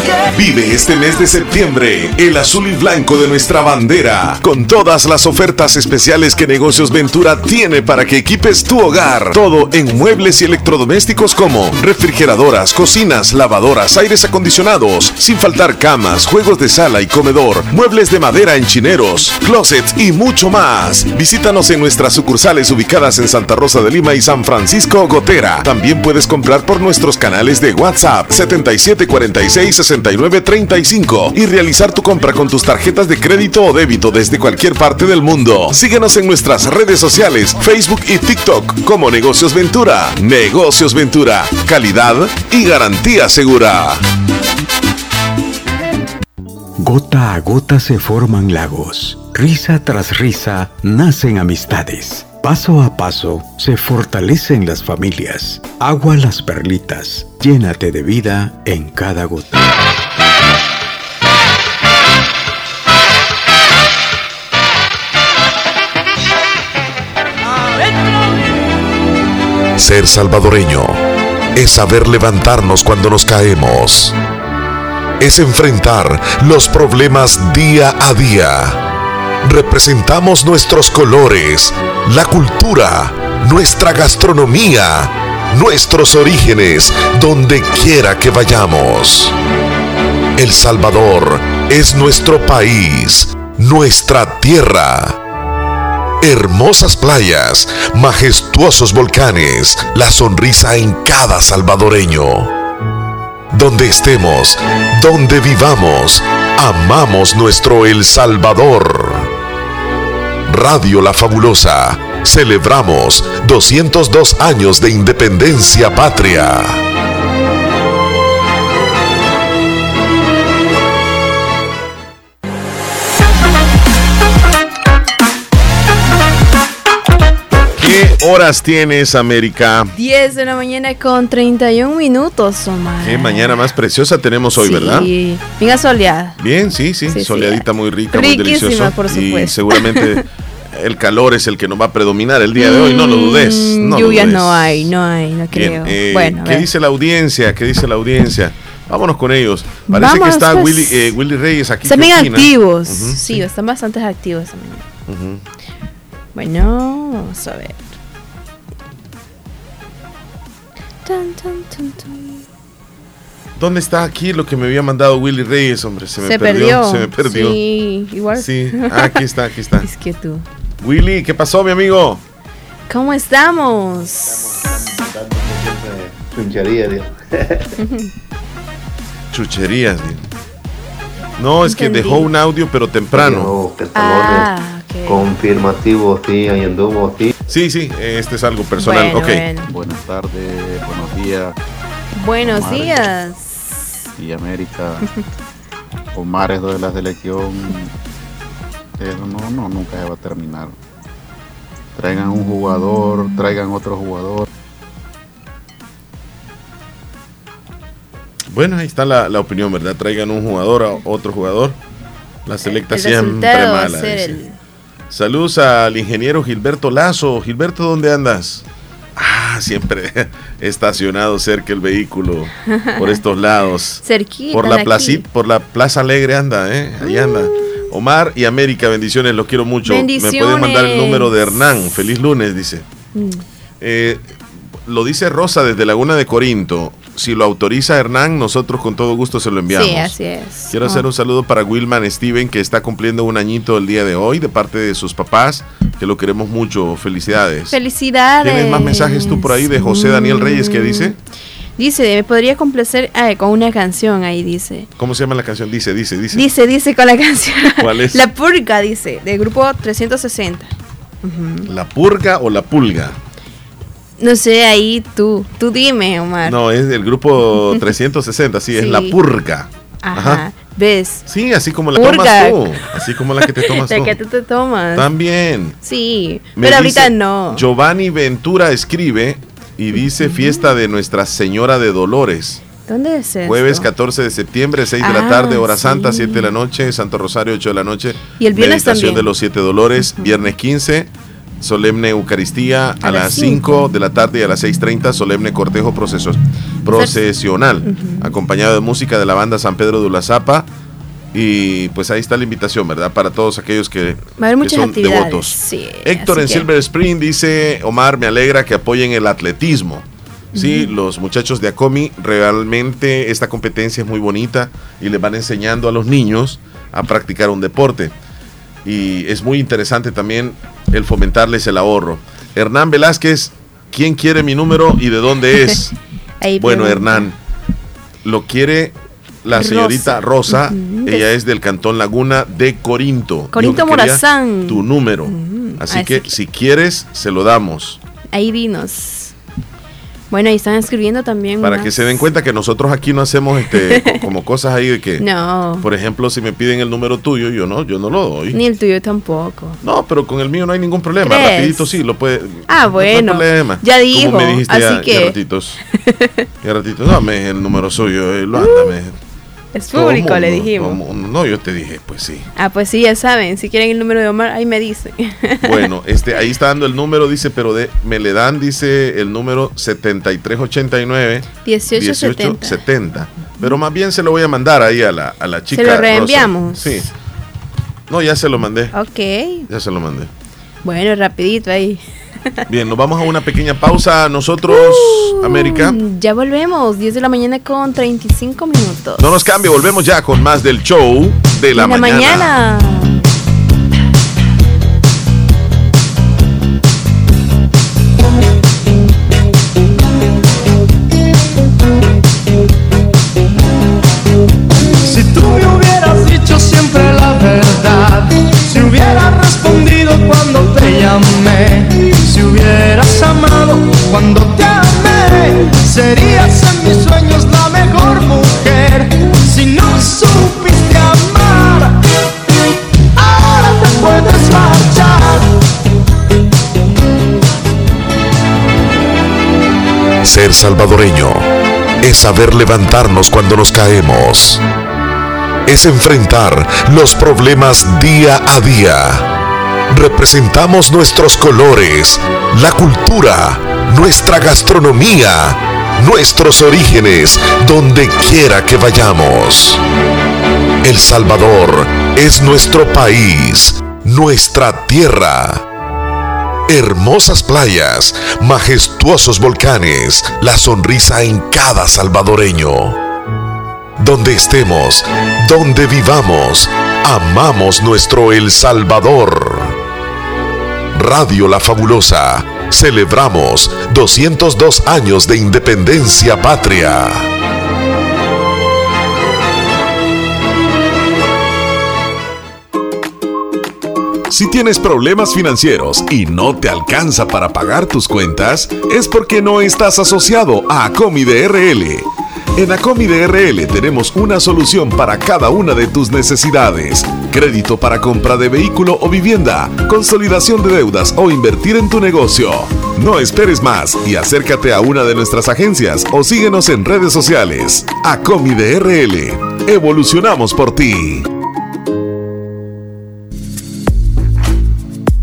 que Vive este mes de septiembre el azul y blanco de nuestra bandera con todas las ofertas especiales que Negocios Ventura tiene para que equipes tu hogar. Todo en muebles y electrodomésticos como refrigeradoras, cocinas, lavadoras, aires acondicionados, sin faltar camas, juegos de sala y comedor, muebles de madera en chineros, closets y mucho más. Visítanos en nuestras sucursales ubicadas en Santa Rosa de Lima y San Francisco Gotera. También puedes comprar por nuestros canales de WhatsApp 7746 6935 y realizar tu compra con tus tarjetas de crédito o débito desde cualquier parte del mundo. Síguenos en nuestras redes sociales, Facebook y TikTok como Negocios Ventura. Negocios Ventura, calidad y garantía segura. Gota a gota se forman lagos. Risa tras risa nacen amistades. Paso a paso se fortalecen las familias. Agua las perlitas. Llénate de vida en cada gota. Ser salvadoreño es saber levantarnos cuando nos caemos. Es enfrentar los problemas día a día. Representamos nuestros colores, la cultura, nuestra gastronomía, nuestros orígenes, donde quiera que vayamos. El Salvador es nuestro país, nuestra tierra. Hermosas playas, majestuosos volcanes, la sonrisa en cada salvadoreño. Donde estemos, donde vivamos, amamos nuestro El Salvador. Radio La Fabulosa, celebramos 202 años de independencia patria. Horas tienes, América? 10 de la mañana con 31 minutos, Omar. Qué mañana más preciosa tenemos hoy, ¿verdad? Sí, bien soleada. Bien, sí, sí, Sí, sí. soleadita, muy rica, muy Riquísima, deliciosa. por Y supuesto. seguramente *laughs* el calor es el que nos va a predominar el día de hoy, no lo dudes. Mm, No lo dudes. no hay, no hay, no creo. Bien, eh, bueno, ¿qué dice la audiencia? ¿Qué dice la audiencia? Vámonos con ellos. Parece que está pues. Willy, eh, Willy Reyes aquí. Están ¿qué bien activos. Sí, están bastante activos esta mañana. ujú. Bueno, vamos a ver. Tan, tan, tan, tan. ¿Dónde está aquí lo que me había mandado Willy Reyes, hombre? Se me Se perdió, perdió. Se me perdió. Sí, igual. Sí, *laughs* ah, aquí está, aquí está. Es que tú. Willy, ¿qué pasó, mi amigo? ¿Cómo estamos? Chucherías. digo. *laughs* No, es que dejó un audio, pero temprano. Ah, ok. Confirmativo, sí, ahí anduvo, sí. Sí, sí, este es algo personal. Bueno, ok. bueno. Buenas tardes, buenos días. Buenos Omar. días. Y América. *laughs* Omar es de la selección. Eso no, no, nunca se va a terminar. Traigan un jugador, traigan otro jugador. Bueno, ahí está la, la opinión, ¿verdad? Traigan un jugador a otro jugador. La selecta el siempre va a mala. Saludos al ingeniero Gilberto Lazo. Gilberto, ¿dónde andas? Ah, siempre *laughs* estacionado cerca el vehículo por estos lados. *laughs* Cerquita, Por la, por la Plaza Alegre anda, ¿eh? Ahí anda. Omar y América, bendiciones, los quiero mucho. Me pueden mandar el número de Hernán. Feliz lunes, dice. Mm. Eh, lo dice Rosa desde Laguna de Corinto. Si lo autoriza Hernán, nosotros con todo gusto se lo enviamos. Sí, así es. Quiero hacer Oh. un saludo para Wilman Steven, que está cumpliendo un añito el día de hoy, de parte de sus papás, que lo queremos mucho. Felicidades. Felicidades. ¿Tienes más mensajes tú por ahí de José Daniel Reyes que dice? Dice, me podría complacer ah, con una canción ahí, dice. ¿Cómo se llama la canción? Dice, dice, dice. Dice, dice con la canción. ¿Cuál es? La Purga, dice, del grupo 360. ¿La purga o la pulga? No sé, ahí tú, tú dime, Omar. No, es del grupo *laughs* 360, sí, es Sí. la purga. Ajá. ¿Ves? Sí, así como la Purga. tomas tú. Así como la que te tomas *laughs* La tú. que tú te tomas. También. Sí, Me pero ahorita no. Giovanni Ventura escribe y dice fiesta de Nuestra Señora de Dolores. ¿Dónde es eso? Jueves 14 de septiembre, 6 de la Ah, tarde, hora sí. santa, 7 de la noche, Santo Rosario, 8 de la noche. Y el viernes Meditación también. de los Siete Dolores, viernes 15, solemne Eucaristía a, A las las 5 de la tarde y a las 6.30, solemne cortejo proceso- procesional, acompañado de música de la banda San Pedro de Ulazapa. Y pues ahí está la invitación, ¿verdad? Para todos aquellos que, son devotos. Sí, Héctor en que- Silver Spring dice, Omar, me alegra que apoyen el atletismo. Sí, los muchachos de Acomi, realmente esta competencia es muy bonita y les van enseñando a los niños a practicar un deporte. Y es muy interesante también el fomentarles el ahorro. Hernán Velázquez, ¿quién quiere mi número y de dónde es? *laughs* Ahí bueno, pregunta. Hernán, lo quiere la Rosa. señorita Rosa. Ella es del Cantón Laguna de Corinto. Corinto Morazán. Tu número. Así así que que- si quieres, se lo damos. Ahí dinos. Bueno, ahí están escribiendo también. Para que se den cuenta que nosotros aquí no hacemos este *laughs* co- como cosas ahí de que, No. por ejemplo, si me piden el número tuyo, yo no, yo no lo doy. Ni el tuyo tampoco. No, pero con el mío no hay ningún problema. ¿Crees? Rapidito sí, lo puede. Ah, no hay bueno. problema. Ya Como dijo, me dijiste así ya, que- *laughs* ya ratitos. Ya ratitos. Dame el número suyo, eh, lo ándame. Es público, le dijimos. No, yo te dije, pues sí. Ah, pues sí, ya saben. Si quieren el número de Omar, ahí me dicen. *laughs* Bueno, este, ahí está dando el número, dice, pero de, me le dan, dice, el número 7389 1870. 70. Pero más bien se lo voy a mandar ahí a la, a la chica. lo Rosa. reenviamos? Sí. No, ya se lo mandé. ok. Ya se lo mandé. Bueno, rapidito ahí. Bien, nos vamos a una pequeña pausa. Nosotros, América. Ya volvemos. 10 de la mañana con 35 minutos. No nos cambie, volvemos ya con más del show de la, En la mañana. mañana. Ser salvadoreño es saber levantarnos cuando nos caemos. Es enfrentar los problemas día a día. Representamos nuestros colores, la cultura, nuestra gastronomía, nuestros orígenes, donde quiera que vayamos. El Salvador es nuestro país, nuestra tierra. Hermosas playas, majestuosos volcanes, la sonrisa en cada salvadoreño. Donde estemos, donde vivamos, amamos nuestro El Salvador. Radio La Fabulosa, celebramos 202 años de independencia patria. Si tienes problemas financieros y no te alcanza para pagar tus cuentas, es porque no estás asociado a Acomi DRL. En Acomi DRL tenemos una solución para cada una de tus necesidades. Crédito para compra de vehículo o vivienda, consolidación de deudas o invertir en tu negocio. No esperes más y acércate a una de nuestras agencias o síguenos en redes sociales. Acomi DRL. Evolucionamos por ti.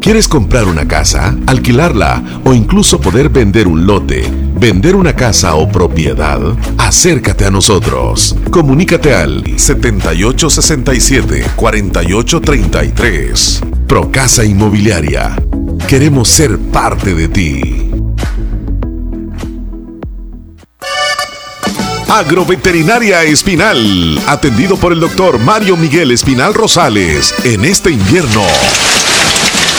¿Quieres comprar una casa, alquilarla o incluso poder vender un lote, vender una casa o propiedad? Acércate a nosotros. Comunícate al 7867-4833. Procasa Inmobiliaria. Queremos ser parte de ti. Agroveterinaria Espinal, atendido por el doctor Mario Miguel Espinal Rosales, en este invierno.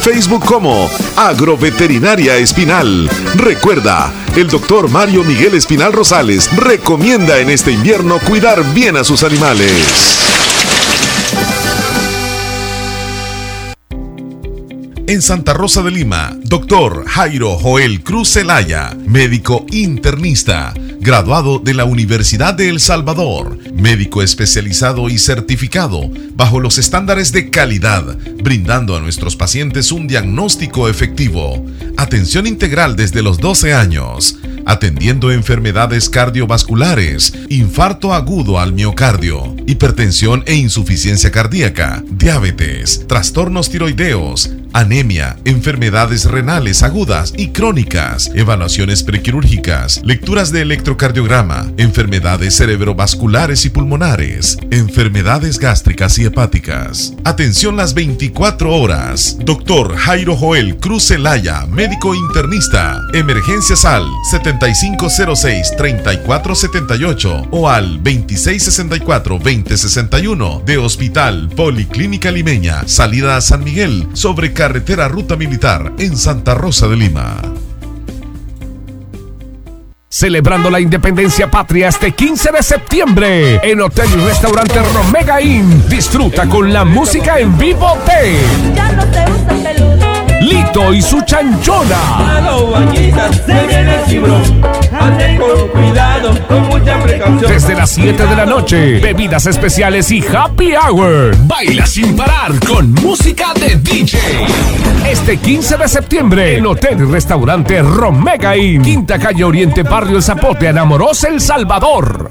Facebook como Agroveterinaria Espinal. Recuerda, el doctor Mario Miguel Espinal Rosales recomienda en este invierno cuidar bien a sus animales. En Santa Rosa de Lima, doctor Jairo Joel Cruz Zelaya, médico internista, graduado de la Universidad de El Salvador, médico especializado y certificado bajo los estándares de calidad, brindando a nuestros pacientes un diagnóstico efectivo, atención integral desde los 12 años, atendiendo enfermedades cardiovasculares, infarto agudo al miocardio, hipertensión e insuficiencia cardíaca, diabetes, trastornos tiroideos, anemia, enfermedades renales agudas y crónicas, evaluaciones prequirúrgicas, lecturas de electrocardiograma, enfermedades cerebrovasculares y pulmonares, enfermedades gástricas y hepáticas. Atención las 24 horas. Doctor Jairo Joel Cruz Zelaya, médico internista. Emergencias al 7506-3478 o al 2664-2061 de Hospital Policlínica Limeña, salida a San Miguel, sobre carretera Ruta Militar en Santa Rosa de Lima. Celebrando la independencia patria este 15 de septiembre en Hotel y Restaurante Romega Inn. Disfruta con la música en vivo de Lito y su chanchona. Desde las 7 de la noche, bebidas especiales y happy hour. Baila sin parar con música de DJ. Este 15 de septiembre, en Hotel y Restaurante Romega Inn. Quinta Calle Oriente, Barrio El Zapote, Anamoros, El Salvador.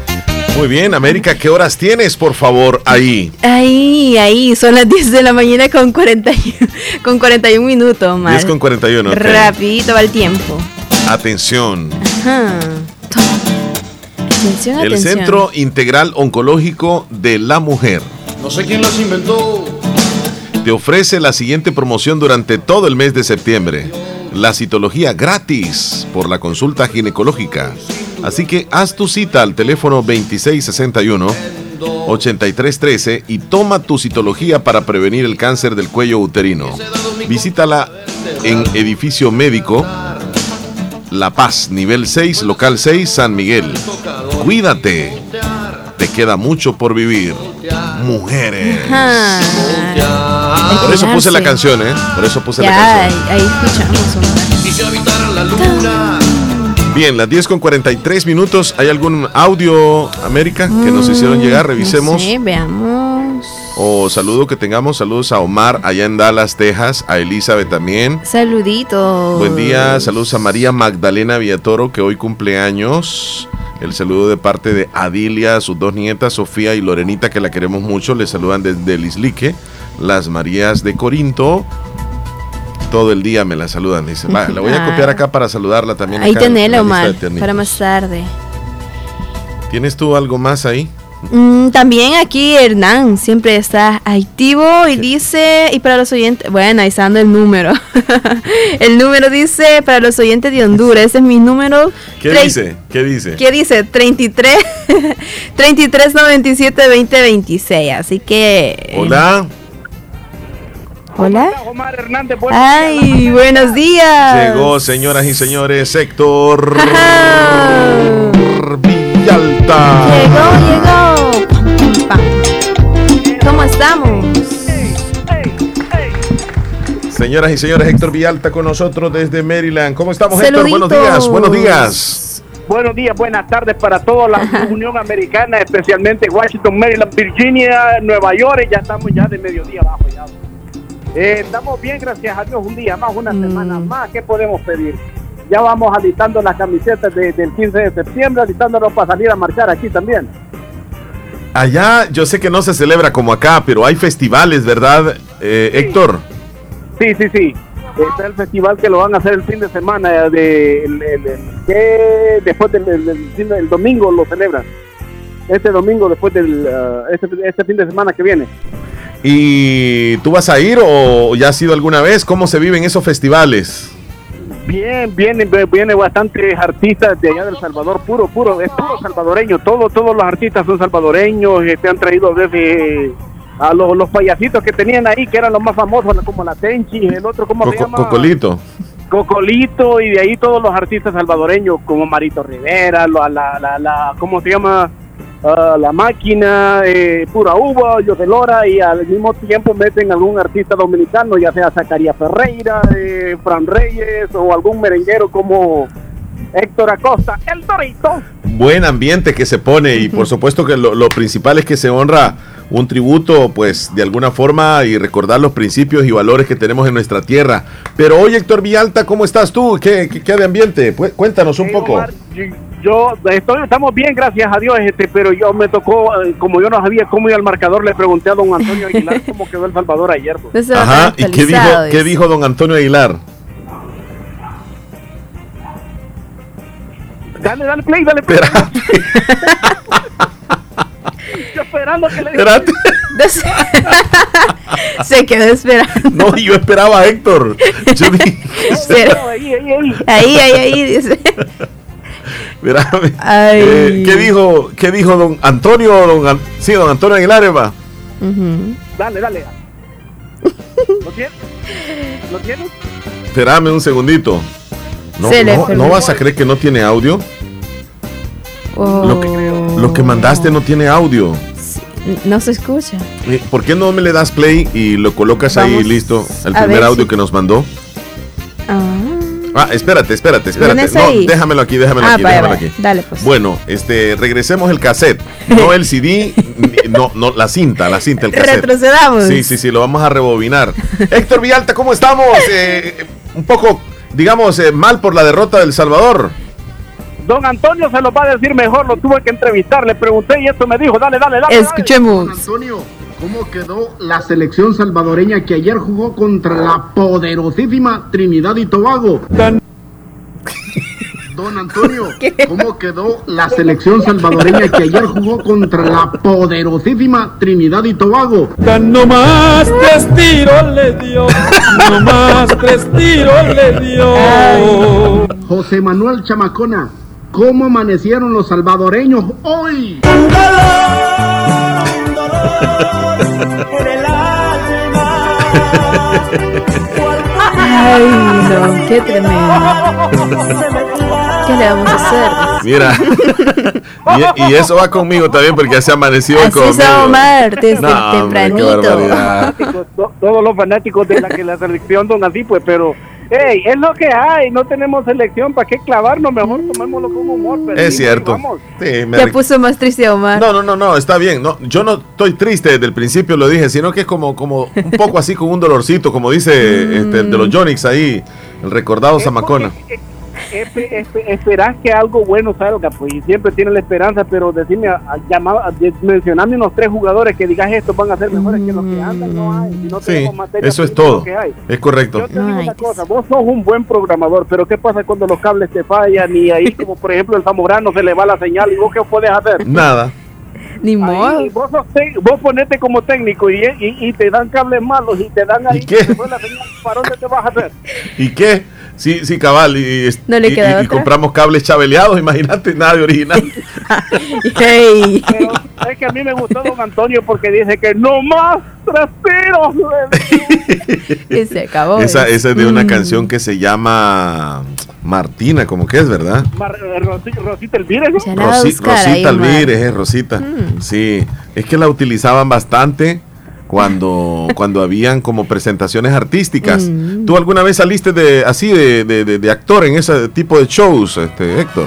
Muy bien, América, ¿qué horas tienes, por favor, ahí? Ahí, ahí, son las *laughs* 10 de la mañana con 41, con 41 minutos, más. 10 con 41. ok. Rapidito va el tiempo. Atención. Ajá. Atención, El atención. Centro Integral Oncológico de la Mujer No sé quién los inventó. te ofrece la siguiente promoción durante todo el mes de septiembre. La citología gratis por la consulta ginecológica. Así que haz tu cita al teléfono 2661-8313 y toma tu citología para prevenir el cáncer del cuello uterino. Visítala en edificio médico La Paz, nivel 6, local 6, San Miguel. Cuídate. Te queda mucho por vivir. Mujeres. Por eso puse la canción, ¿eh? Por eso puse la canción. ahí, ahí escuchamos. Y si habitaran la luna, Bien, las 10 con 43 minutos. ¿Hay algún audio, América, que nos hicieron Mm, llegar? Revisemos. Sí, veamos. O saludo que tengamos. Saludos a Omar allá en Dallas, Texas. A Elizabeth también. Saluditos. Buen día. Saludos a María Magdalena Villatoro, que hoy cumple años. El saludo de parte de Adilia, sus dos nietas, Sofía y Lorenita, que la queremos mucho. Le saludan desde Lislique. Las Marías de Corinto. Todo el día me la saludan. Dice, va, la voy a *laughs* Ah. copiar acá para saludarla también. Ahí tenela, Omar, para más tarde. ¿Tienes tú algo más ahí? Mm, también aquí Hernán siempre está activo y dice, y para los oyentes, bueno, ahí está dando el número. *laughs* el número dice, para los oyentes de Honduras, ese es mi número. ¿Qué dice? ¿Qué dice? ¿Qué dice? 33 33 97 20 26. Así que. eh, Hola. Omar Hernández, Ay, buenos días. Llegó, señoras y señores, Héctor Villalta. Llegó, llegó. ¿Cómo estamos? Señoras y señores, Héctor Villalta con nosotros desde Maryland. ¿Cómo estamos, Héctor? Saluditos. Buenos días, buenos días. Buenos días, buenas tardes para toda la Unión Americana, especialmente Washington, Maryland, Virginia, Nueva York. Ya estamos ya de mediodía abajo ya. Eh, estamos bien, gracias a Dios. Un día más, una semana más. ¿Qué podemos pedir? Ya vamos alistando las camisetas de- del 15 de septiembre, alistándonos para salir a marchar aquí también. Allá yo sé que no se celebra como acá, pero hay festivales, ¿verdad, eh, Héctor? Sí, sí, sí. Está el festival que lo van a hacer el fin de semana, eh, de, el- el- el- que después del, del- domingo lo celebran. Este domingo, después del ah, este, este fin de semana que viene. ¿Y tú vas a ir o ya has ido alguna vez? ¿Cómo se viven esos festivales? Bien, viene, viene bastantes artistas de allá del Salvador, puro, puro, es puro salvadoreño. Todo, todos los artistas son salvadoreños. Este han traído desde a los, los payasitos que tenían ahí, que eran los más famosos, como la Tenchi, el otro, ¿cómo se Coco- llama? Cocolito. Cocolito y de ahí todos los artistas salvadoreños como Marito Rivera, la, la, la, la- ¿cómo se llama? Ah, la máquina, eh, pura uva, yo de Lora y al mismo tiempo meten algún artista dominicano, ya sea Zacarías Ferreira, eh, Fran Reyes o algún merenguero como Héctor Acosta, el Torito. Buen ambiente que se pone y por supuesto que lo, lo principal es que se honra un tributo, pues de alguna forma y recordar los principios y valores que tenemos en nuestra tierra. Pero hoy, Héctor Villalta, ¿cómo estás tú? ¿Qué, qué, qué de ambiente? Pu- Cuéntanos un poco. Yo, yo estoy, estamos bien, gracias a Dios, este, pero yo me tocó, eh, como yo no sabía cómo ir al marcador, le pregunté a don Antonio Aguilar *laughs* cómo quedó El Salvador ayer. pues. Ajá, ¿y qué dijo, qué dijo don Antonio Aguilar? Dale, dale play, dale play. *laughs* Yo esperando que le Espérate. *laughs* Se quedó esperando. No, yo esperaba a Héctor. Yo dije, Pero- Ahí, ahí, ahí. Ahí, ahí, ahí, dice. *laughs* *laughs* Ay. Eh, ¿qué, dijo, ¿Qué dijo don Antonio? Don sí, don Antonio Aguilar, Eva. Dale, dale. *laughs* ¿Lo tienes? ¿Lo tienes? Espérame un segundito. No, no. ¿no vas a creer que no tiene audio? Lo, que, lo que mandaste no tiene audio. No se escucha. Eh, ¿Por qué no me le das play y lo colocas ahí Vamos listo? El primer audio si- que nos mandó. Ah, Ah, espérate, espérate, espérate. ¿Tienes No, ahí? déjamelo aquí, déjamelo Ah, aquí, vaya, déjamelo vaya. aquí. Dale, pues. Bueno, este, regresemos el cassette, *laughs* no el CD, no, no, la cinta, la cinta, el cassette. Retrocedamos. Sí, sí, sí, lo vamos a rebobinar. Héctor Villalta, ¿cómo estamos? Eh, un poco, digamos, eh, mal por la derrota del Salvador. Don Antonio se lo va a decir mejor, lo tuve que entrevistar, le pregunté y esto me dijo, dale, dale, dale. Escuchemos. Antonio, ¿cómo quedó la selección salvadoreña que ayer jugó contra la poderosísima Trinidad y Tobago? Don Antonio, *laughs* ¿cómo quedó la selección salvadoreña que ayer jugó contra la poderosísima Trinidad y Tobago? No más tres tiros le dio, no más tres tiros le dio. José Manuel Chamacona, ¿cómo amanecieron los salvadoreños hoy? Ay, no, qué tremendo. ¿Qué le vamos a hacer? Mira, *laughs* y, y eso va conmigo también porque ya se amaneció Así conmigo. es Omar, desde No, hombre, qué tempranito. To- Todos los fanáticos de la que la selección don así, pues, pero Hey, es lo que hay, no tenemos selección, ¿para qué clavarnos? Mejor tomémoslo con humor. pero Es sí, cierto. vamos. Sí, me Ya re- puso más triste Omar. No, no, no, no, está bien. No, yo no estoy triste desde el principio, lo dije, sino que es como, como un poco así con un dolorcito, como dice este, el de los Jonix ahí, el recordado Zamacona. Espe- espe- esperás que algo bueno salga, pues, y siempre tienes la esperanza, pero decime, a- a- llamar- a- mencioname unos tres jugadores que digas estos van a ser mejores que los que andan, no hay. Si no Sí, eso es todo. que hay. Es correcto. Yo te digo una cosa, vos sos un buen programador, pero ¿qué pasa cuando los cables te fallan y ahí, como por ejemplo, el Zamorano se le va la señal y vos qué puedes hacer? Nada. *laughs* Ni Ahí, vos, vos ponete como técnico y, y, y te dan cables malos y te dan ahí. ¿Y qué? ¿Para dónde te vas a hacer? ¿Y qué? Sí, sí, cabal. Y, y- No le y- queda y- y otra. compramos cables chabeleados, *laughs* imagínate, nada de original. *laughs* Hey. Pero es que a mí me gustó don Antonio porque dice que no más tres tiros. *laughs* Y se acabó. Esa, esa es de una Mm. canción que se llama Martina, como que es, ¿verdad? Mar- eh, Rosi- Rosita Elvira, Rosita. Alvírez, es Rosita. Mm. Sí, es que la utilizaban bastante cuando, *laughs* cuando habían como presentaciones artísticas. Mm. ¿Tú alguna vez saliste de así de, de- de- de actor en ese tipo de shows, este Héctor?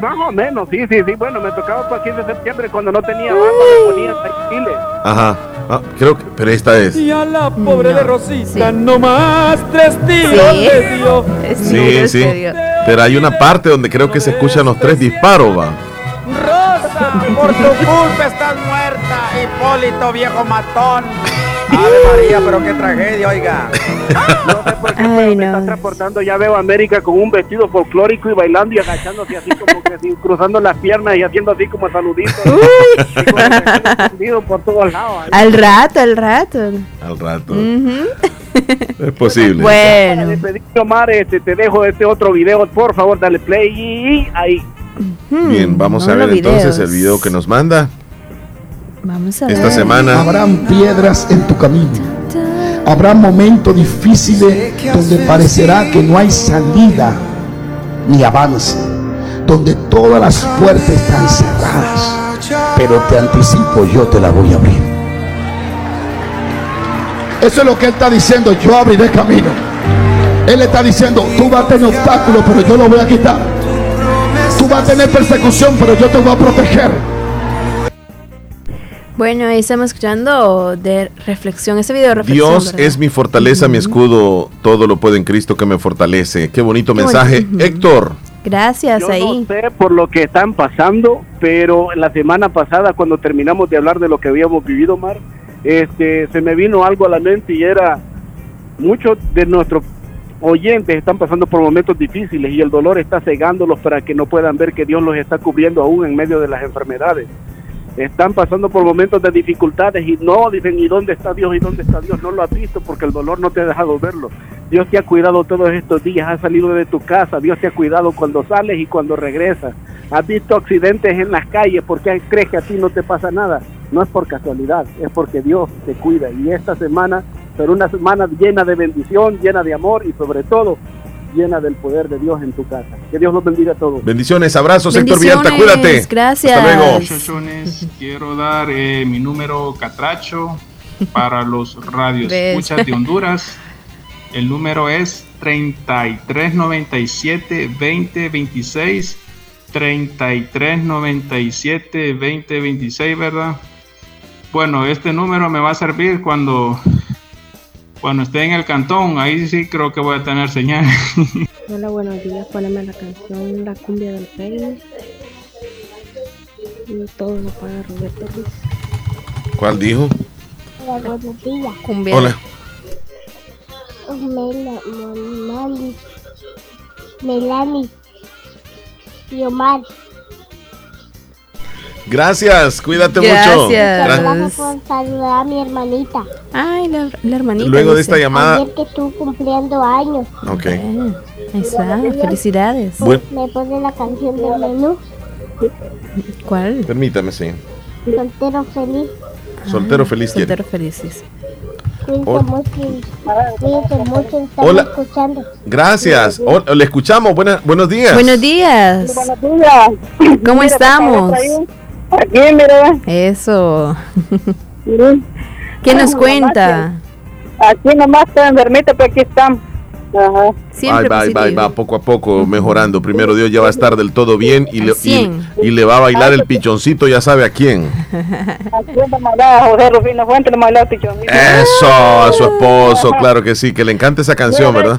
Más o menos, sí, sí, sí. Bueno, me tocaba para 15 de septiembre cuando no tenía barba, me ponía textiles. Ajá. Ah, creo que, pero esta es. Y a la pobre No, de Rosita sí. no más tres tiros Sí. le dio. Sí, sí. Pero hay una parte donde creo que se escuchan los tres disparos, va. Rosa, por tu culpa estás muerta, Hipólito, viejo matón. *laughs* Ave María, pero qué tragedia, oiga. *laughs* Ay, me están transportando, ya veo a América con un vestido folclórico y bailando y agachándose así como que así, *laughs* cruzando las piernas y haciendo así como saluditos. Por todos lados. Al rato, al rato. Al rato. Es posible. Para despedirte, Omar, este, te dejo este otro video, por favor, dale play y ahí. Bien, vamos a ver entonces videos. el video que nos manda. Vamos a Esta ver. semana. Habrán piedras en tu camino. Habrá momentos difíciles donde parecerá que no hay salida ni avance. Donde todas las puertas están cerradas. Pero te anticipo, yo te la voy a abrir. Eso es lo que él está diciendo. Yo abriré camino. Él está diciendo, tú vas a tener obstáculos, pero yo lo voy a quitar. Tú vas a tener persecución, pero yo te voy a proteger. Bueno, ahí estamos escuchando de reflexión, ese video de reflexión. Dios ¿verdad? es mi fortaleza, mi escudo, todo lo puede en Cristo que me fortalece. Qué bonito Qué mensaje. bonito. Héctor, Gracias Yo ahí. no sé por lo que están pasando, pero la semana pasada cuando terminamos de hablar de lo que habíamos vivido, Mar, este, se me vino algo a la mente y era muchos de nuestros oyentes están pasando por momentos difíciles y el dolor está cegándolos para que no puedan ver que Dios los está cubriendo aún en medio de las enfermedades. Están pasando por momentos de dificultades y no dicen, ¿y dónde está Dios? ¿Y dónde está Dios? No lo has visto porque el dolor no te ha dejado verlo. Dios te ha cuidado todos estos días, has salido de tu casa, Dios te ha cuidado cuando sales y cuando regresas. Has visto accidentes en las calles, ¿por qué crees que a ti no te pasa nada? No es por casualidad, es porque Dios te cuida. Y esta semana será una semana llena de bendición, llena de amor y sobre todo llena del poder de Dios en tu casa. Que Dios los bendiga a todos. bendiciones, abrazos, Héctor Villalta, Bendiciones, cuídate. gracias. Hasta luego. Muchachones, quiero dar eh, mi número catracho para los radios escuchas de Honduras. El número es 3397-2026. 3397-2026, ¿verdad? Bueno, este número me va a servir cuando, cuando esté en el cantón. Ahí sí creo que voy a tener señal. *laughs* Hola, buenos días. Poneme la canción La cumbia del peine. Y todo lo paga Roberto Ruiz. ¿Cuál dijo? Hola, buenos días. Hola. Mela, Mali, Melani y Omar. Gracias, cuídate Gracias. mucho. Gra- Gracias por saludar a mi hermanita. Ay, la, la hermanita. Luego de dice. esta llamada- Ayer que estuvo cumpliendo años. Ok. Ahí está, felicidades. Bueno. Me pone la canción del menú. ¿Cuál? Permítame, sí. Soltero feliz. Soltero feliz. Soltero felices. Cuídense Hola. mucho. mucho. Estamos Hola. escuchando. Gracias. Oh, le escuchamos. Buena- buenos días. Buenos días. Buenos días. ¿Cómo estamos? Aquí, mira. Eso. ¿Qué nos cuenta? Aquí nomás estoy enfermita, pero aquí estamos. Va, ahí va, ahí va, poco a poco mejorando. Primero Dios ya va a estar del todo bien y le, y, y le va a bailar el pichoncito, ya sabe a quién. José Rufino Fuente le bailar el pichoncito. Eso, a su esposo, claro que sí, que le encanta esa canción, ¿verdad?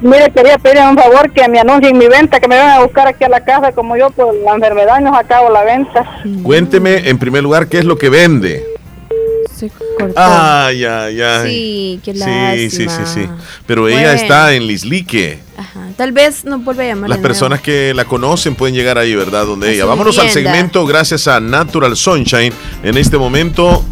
Mire, quería pedir un favor que me anuncien mi venta, que me vengan a buscar aquí a la casa, como yo por la enfermedad nos acabo la venta. Cuénteme en primer lugar qué es lo que vende. Ay, ay, ay. Sí, qué Sí, lástima. sí, sí, sí. Pero ella está en Lislique. Ajá. Tal vez nos vuelve a llamar. Las nuevo. personas que la conocen pueden llegar ahí, ¿verdad? Donde ella. su Vámonos al segmento gracias a Natural Sunshine. En este momento.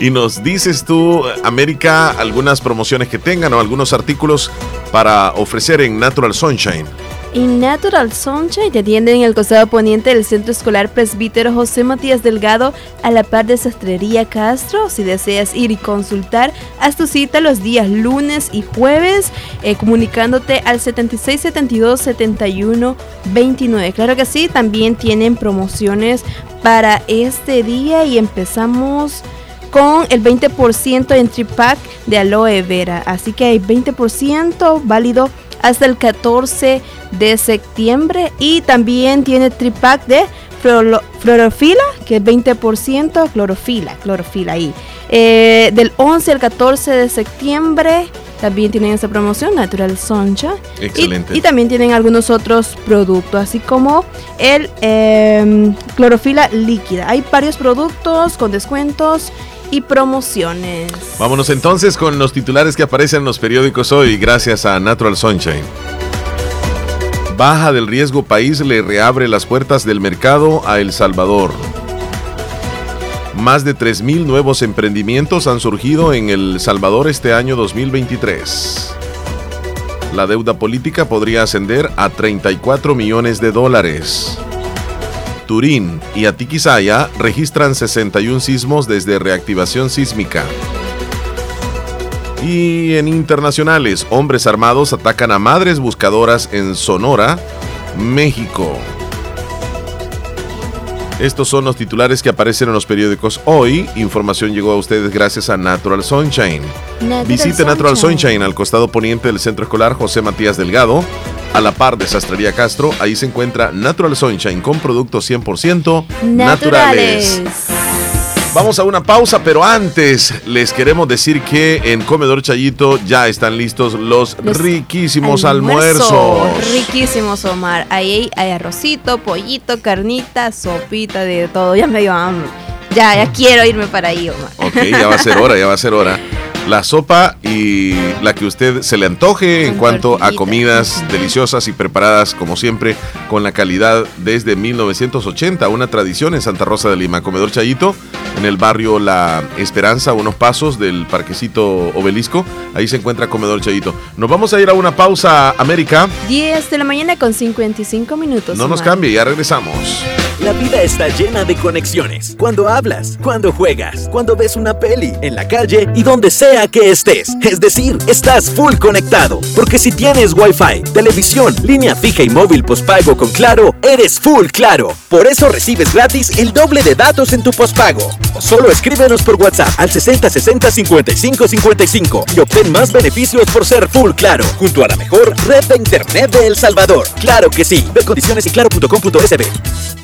Y nos dices tú, América, algunas promociones que tengan o algunos artículos para ofrecer en Natural Sunshine. Y Natural Sunshine te atiende en el costado poniente del Centro Escolar Presbítero José Matías Delgado a la par de Sastrería Castro. Si deseas ir y consultar, haz tu cita los días lunes y jueves eh, comunicándote al 7672-7129. Claro que sí, también tienen promociones para este día y empezamos con el 20% en tripack de aloe vera. Así que hay 20% válido hasta el 14 de septiembre. Y también tiene tripack de florofila, que es 20% clorofila, clorofila ahí. Eh, del 11 al 14 de septiembre también tienen esa promoción, Natural. Y- Excelente. Y, también tienen algunos otros productos, así como el em, clorofila líquida. Hay varios productos con descuentos promociones. Vámonos entonces con los titulares que aparecen en los periódicos hoy, gracias a Natural Sunshine. Baja del riesgo país le reabre las puertas del mercado a El Salvador. Más de 3.000 nuevos emprendimientos han surgido en El Salvador este año 2023. La deuda política podría ascender a 34 millones de dólares. Turín y Atiquizaya registran 61 sismos desde reactivación sísmica. Y en internacionales, hombres armados atacan a madres buscadoras en Sonora, México. Estos son los titulares que aparecen en los periódicos hoy. Información llegó a ustedes gracias a Natural Sunshine. Natural Visite Natural. Sunshine al costado poniente del Centro Escolar José Matías Delgado. A la par de Sastrería Castro, ahí se encuentra Natural Sunshine con productos 100% naturales. Vamos a una pausa, pero antes les queremos decir que en Comedor Chayito ya están listos los, Los riquísimos Almuerzo. almuerzos. Riquísimos, Omar. Ahí hay arrocito, pollito, carnita, sopita, de todo. Ya me dio hambre. Ya, ya quiero irme para ahí, Omar. Ok, ya va a ser hora, ya va a ser hora. *laughs* La sopa y la que usted se le antoje en cuanto a comidas deliciosas y preparadas como siempre con la calidad desde 1980, una tradición en Santa Rosa de Lima. Comedor Chayito, en el barrio La Esperanza, unos pasos del parquecito Obelisco. Ahí se encuentra Comedor Chayito. Nos vamos a ir a una pausa, América. 10 de la mañana con 55 minutos. No nos cambie, ya regresamos. La vida está llena de conexiones. Cuando hablas, cuando juegas, cuando ves una peli, en la calle y donde sea que estés. Es decir, estás full conectado. Porque si tienes Wi-Fi, televisión, línea fija y móvil postpago con Claro, eres full Claro. Por eso recibes gratis el doble de datos en tu postpago. O solo escríbenos por WhatsApp al 60 60 55 55 y obtén más beneficios por ser full Claro. Junto a la mejor red de internet de El Salvador. Claro que sí. Ve condiciones en claro.com.sb.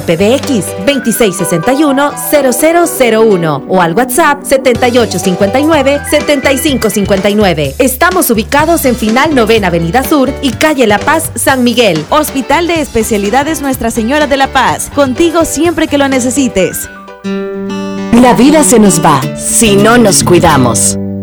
PBX 2661-0001 o al WhatsApp 7859-7559. Estamos ubicados en Final Novena Avenida Sur y Calle La Paz, San Miguel. Hospital de Especialidades Nuestra Señora de la Paz. Contigo siempre que lo necesites. La vida se nos va si no nos cuidamos.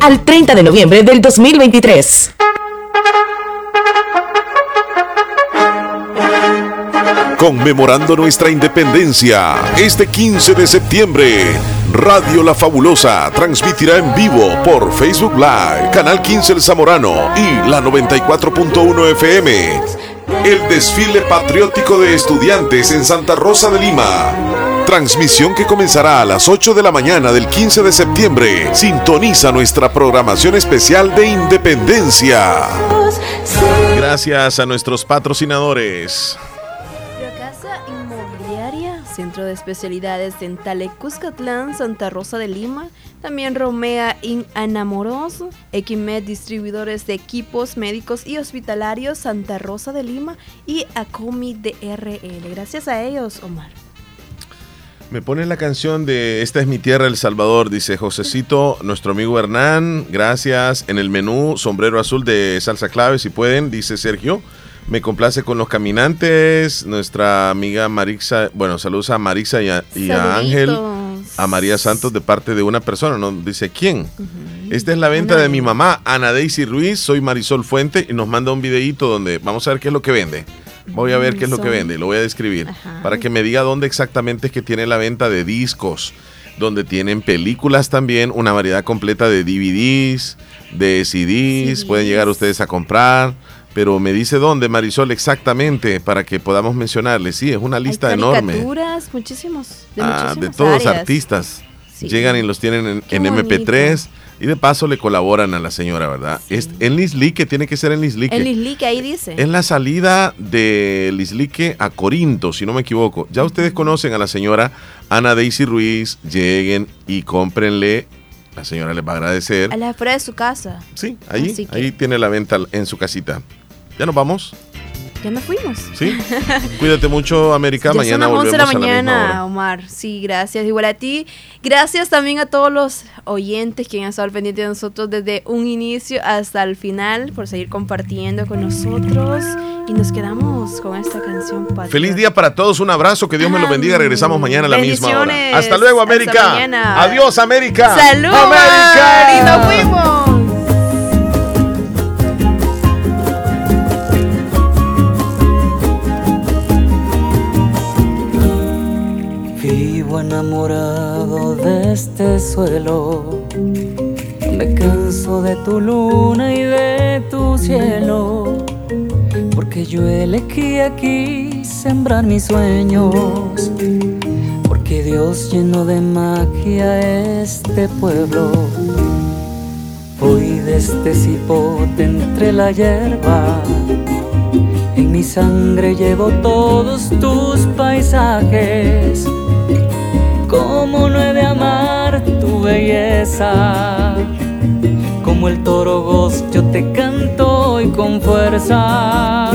al 30 de noviembre del 2023. Conmemorando nuestra independencia, este 15 de septiembre, Radio La Fabulosa transmitirá en vivo por Facebook Live, Canal 15 El Zamorano y la 94.1 FM. El desfile patriótico de estudiantes en Santa Rosa de Lima. Transmisión que comenzará a las 8 de la mañana del 15 de septiembre. Sintoniza nuestra programación especial de Independencia. Gracias a nuestros patrocinadores. Casa Inmobiliaria, Centro de Especialidades Dentales Cuscatlán, Santa Rosa de Lima, también Romea in Anamoros, Equimed Distribuidores de Equipos Médicos y Hospitalarios, Santa Rosa de Lima y Acomi DRL. Gracias a ellos, Omar. Me pone la canción de Esta es mi tierra, El Salvador, dice Josecito, nuestro amigo Hernán, gracias. En el menú, sombrero azul de salsa clave, si pueden, dice Sergio. Me complace con los caminantes, nuestra amiga Marixa, bueno, saludos a Marixa y a, y a Ángel, a María Santos de parte de una persona, no dice quién. Esta es la venta de mi mamá, Ana Daisy Ruiz, soy Marisol Fuente y nos manda un videíto donde vamos a ver qué es lo que vende. Voy a ver qué es lo que vende, lo voy a describir para que me diga dónde exactamente es que tiene la venta de discos, donde tienen películas también, una variedad completa de DVDs, de CDs, pueden llegar ustedes a comprar. Pero me dice dónde, Marisol, exactamente, para que podamos mencionarle. Sí, es una lista Hay enorme. muchísimos. De, Ah, de todos áreas. artistas. Sí. Llegan y los tienen en, Qué en bonito. MP3 y de paso le colaboran a la señora, ¿verdad? Es en Lislique, tiene que ser en Lislique. El Islique ahí dice. Es la salida de Lislique a Corinto, si no me equivoco. Ya ustedes conocen a la señora Ana Daisy Ruiz. Lleguen y cómprenle. La señora les va a agradecer. A la afuera de su casa. Sí, ahí, que- ahí tiene la venta en su casita. ¿Ya nos vamos? Ya nos fuimos. Sí. Cuídate mucho, América. *laughs* Ya Mañana son las 11 de la a mañana, Omar. Sí, gracias. Igual a ti. Gracias también a todos los oyentes que han estado al pendiente de nosotros desde un inicio hasta el final por seguir compartiendo con nosotros. Y nos quedamos con esta canción. patriota. Feliz día para todos, un abrazo, que Dios me lo bendiga. Regresamos mañana a la misma hora. Hasta luego, América. Adiós, América. ¡Salud! América. Y nos fuimos. Enamorado de este suelo. Me canso de tu luna y de tu cielo. Porque yo elegí aquí sembrar mis sueños. Porque Dios llenó de magia este pueblo. De este cipote entre la hierba. En mi sangre llevo todos tus paisajes. Como no he de amar tu belleza. Como el toro goz yo te canto hoy con fuerza.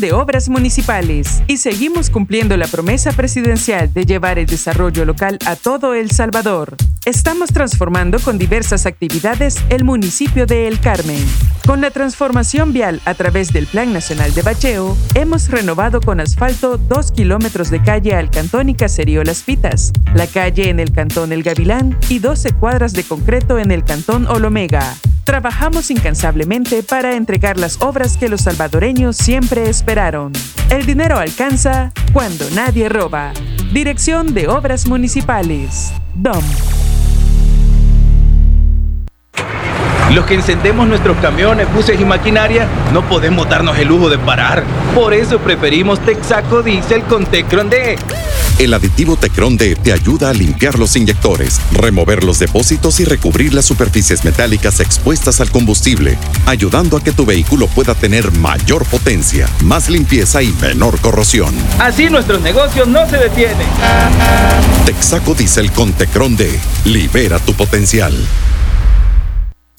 De Obras Municipales y seguimos cumpliendo la promesa presidencial de llevar el desarrollo local a todo El Salvador. Estamos transformando con diversas actividades el municipio de El Carmen. Con la transformación vial a través del Plan Nacional de Bacheo, hemos renovado con asfalto dos kilómetros de calle al Cantón y Caserío Las Pitas, la calle en el Cantón El Gavilán y 12 cuadras de concreto en el Cantón Olomega. Trabajamos incansablemente para entregar las obras que los salvadoreños siempre esperaron. El dinero alcanza cuando nadie roba. Dirección de Obras Municipales. DOM. Los que encendemos nuestros camiones, buses y maquinaria no podemos darnos el lujo de parar. Por eso preferimos Texaco Diesel con Tecron D. El aditivo Tecron D te ayuda a limpiar los inyectores, remover los depósitos y recubrir las superficies metálicas expuestas al combustible, ayudando a que tu vehículo pueda tener mayor potencia, más limpieza y menor corrosión. Así nuestros negocios no se detienen. Texaco Diesel con Tecron D. Libera tu potencial.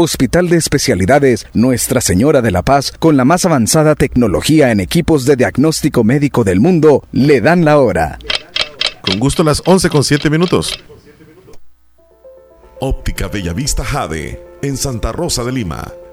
Hospital de Especialidades Nuestra Señora de la Paz, con la más avanzada tecnología en equipos de diagnóstico médico del mundo, le dan la hora. Con gusto las 11 con 7 minutos. Óptica Bellavista Jade, en Santa Rosa de Lima.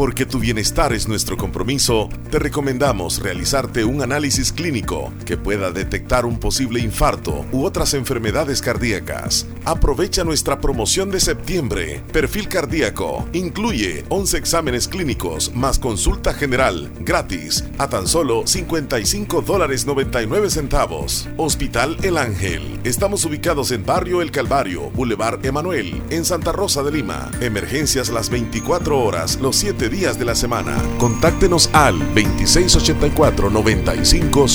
Porque tu bienestar es nuestro compromiso, te recomendamos realizarte un análisis clínico que pueda detectar un posible infarto u otras enfermedades cardíacas. Aprovecha nuestra promoción de septiembre. Perfil cardíaco incluye 11 exámenes clínicos más consulta general gratis a tan solo 55 dólares 99 centavos. Hospital El Ángel. Estamos ubicados en Barrio El Calvario, Boulevard Emanuel, en Santa Rosa de Lima. Emergencias las 24 horas, los 7 días de la semana. Contáctenos al 2684 95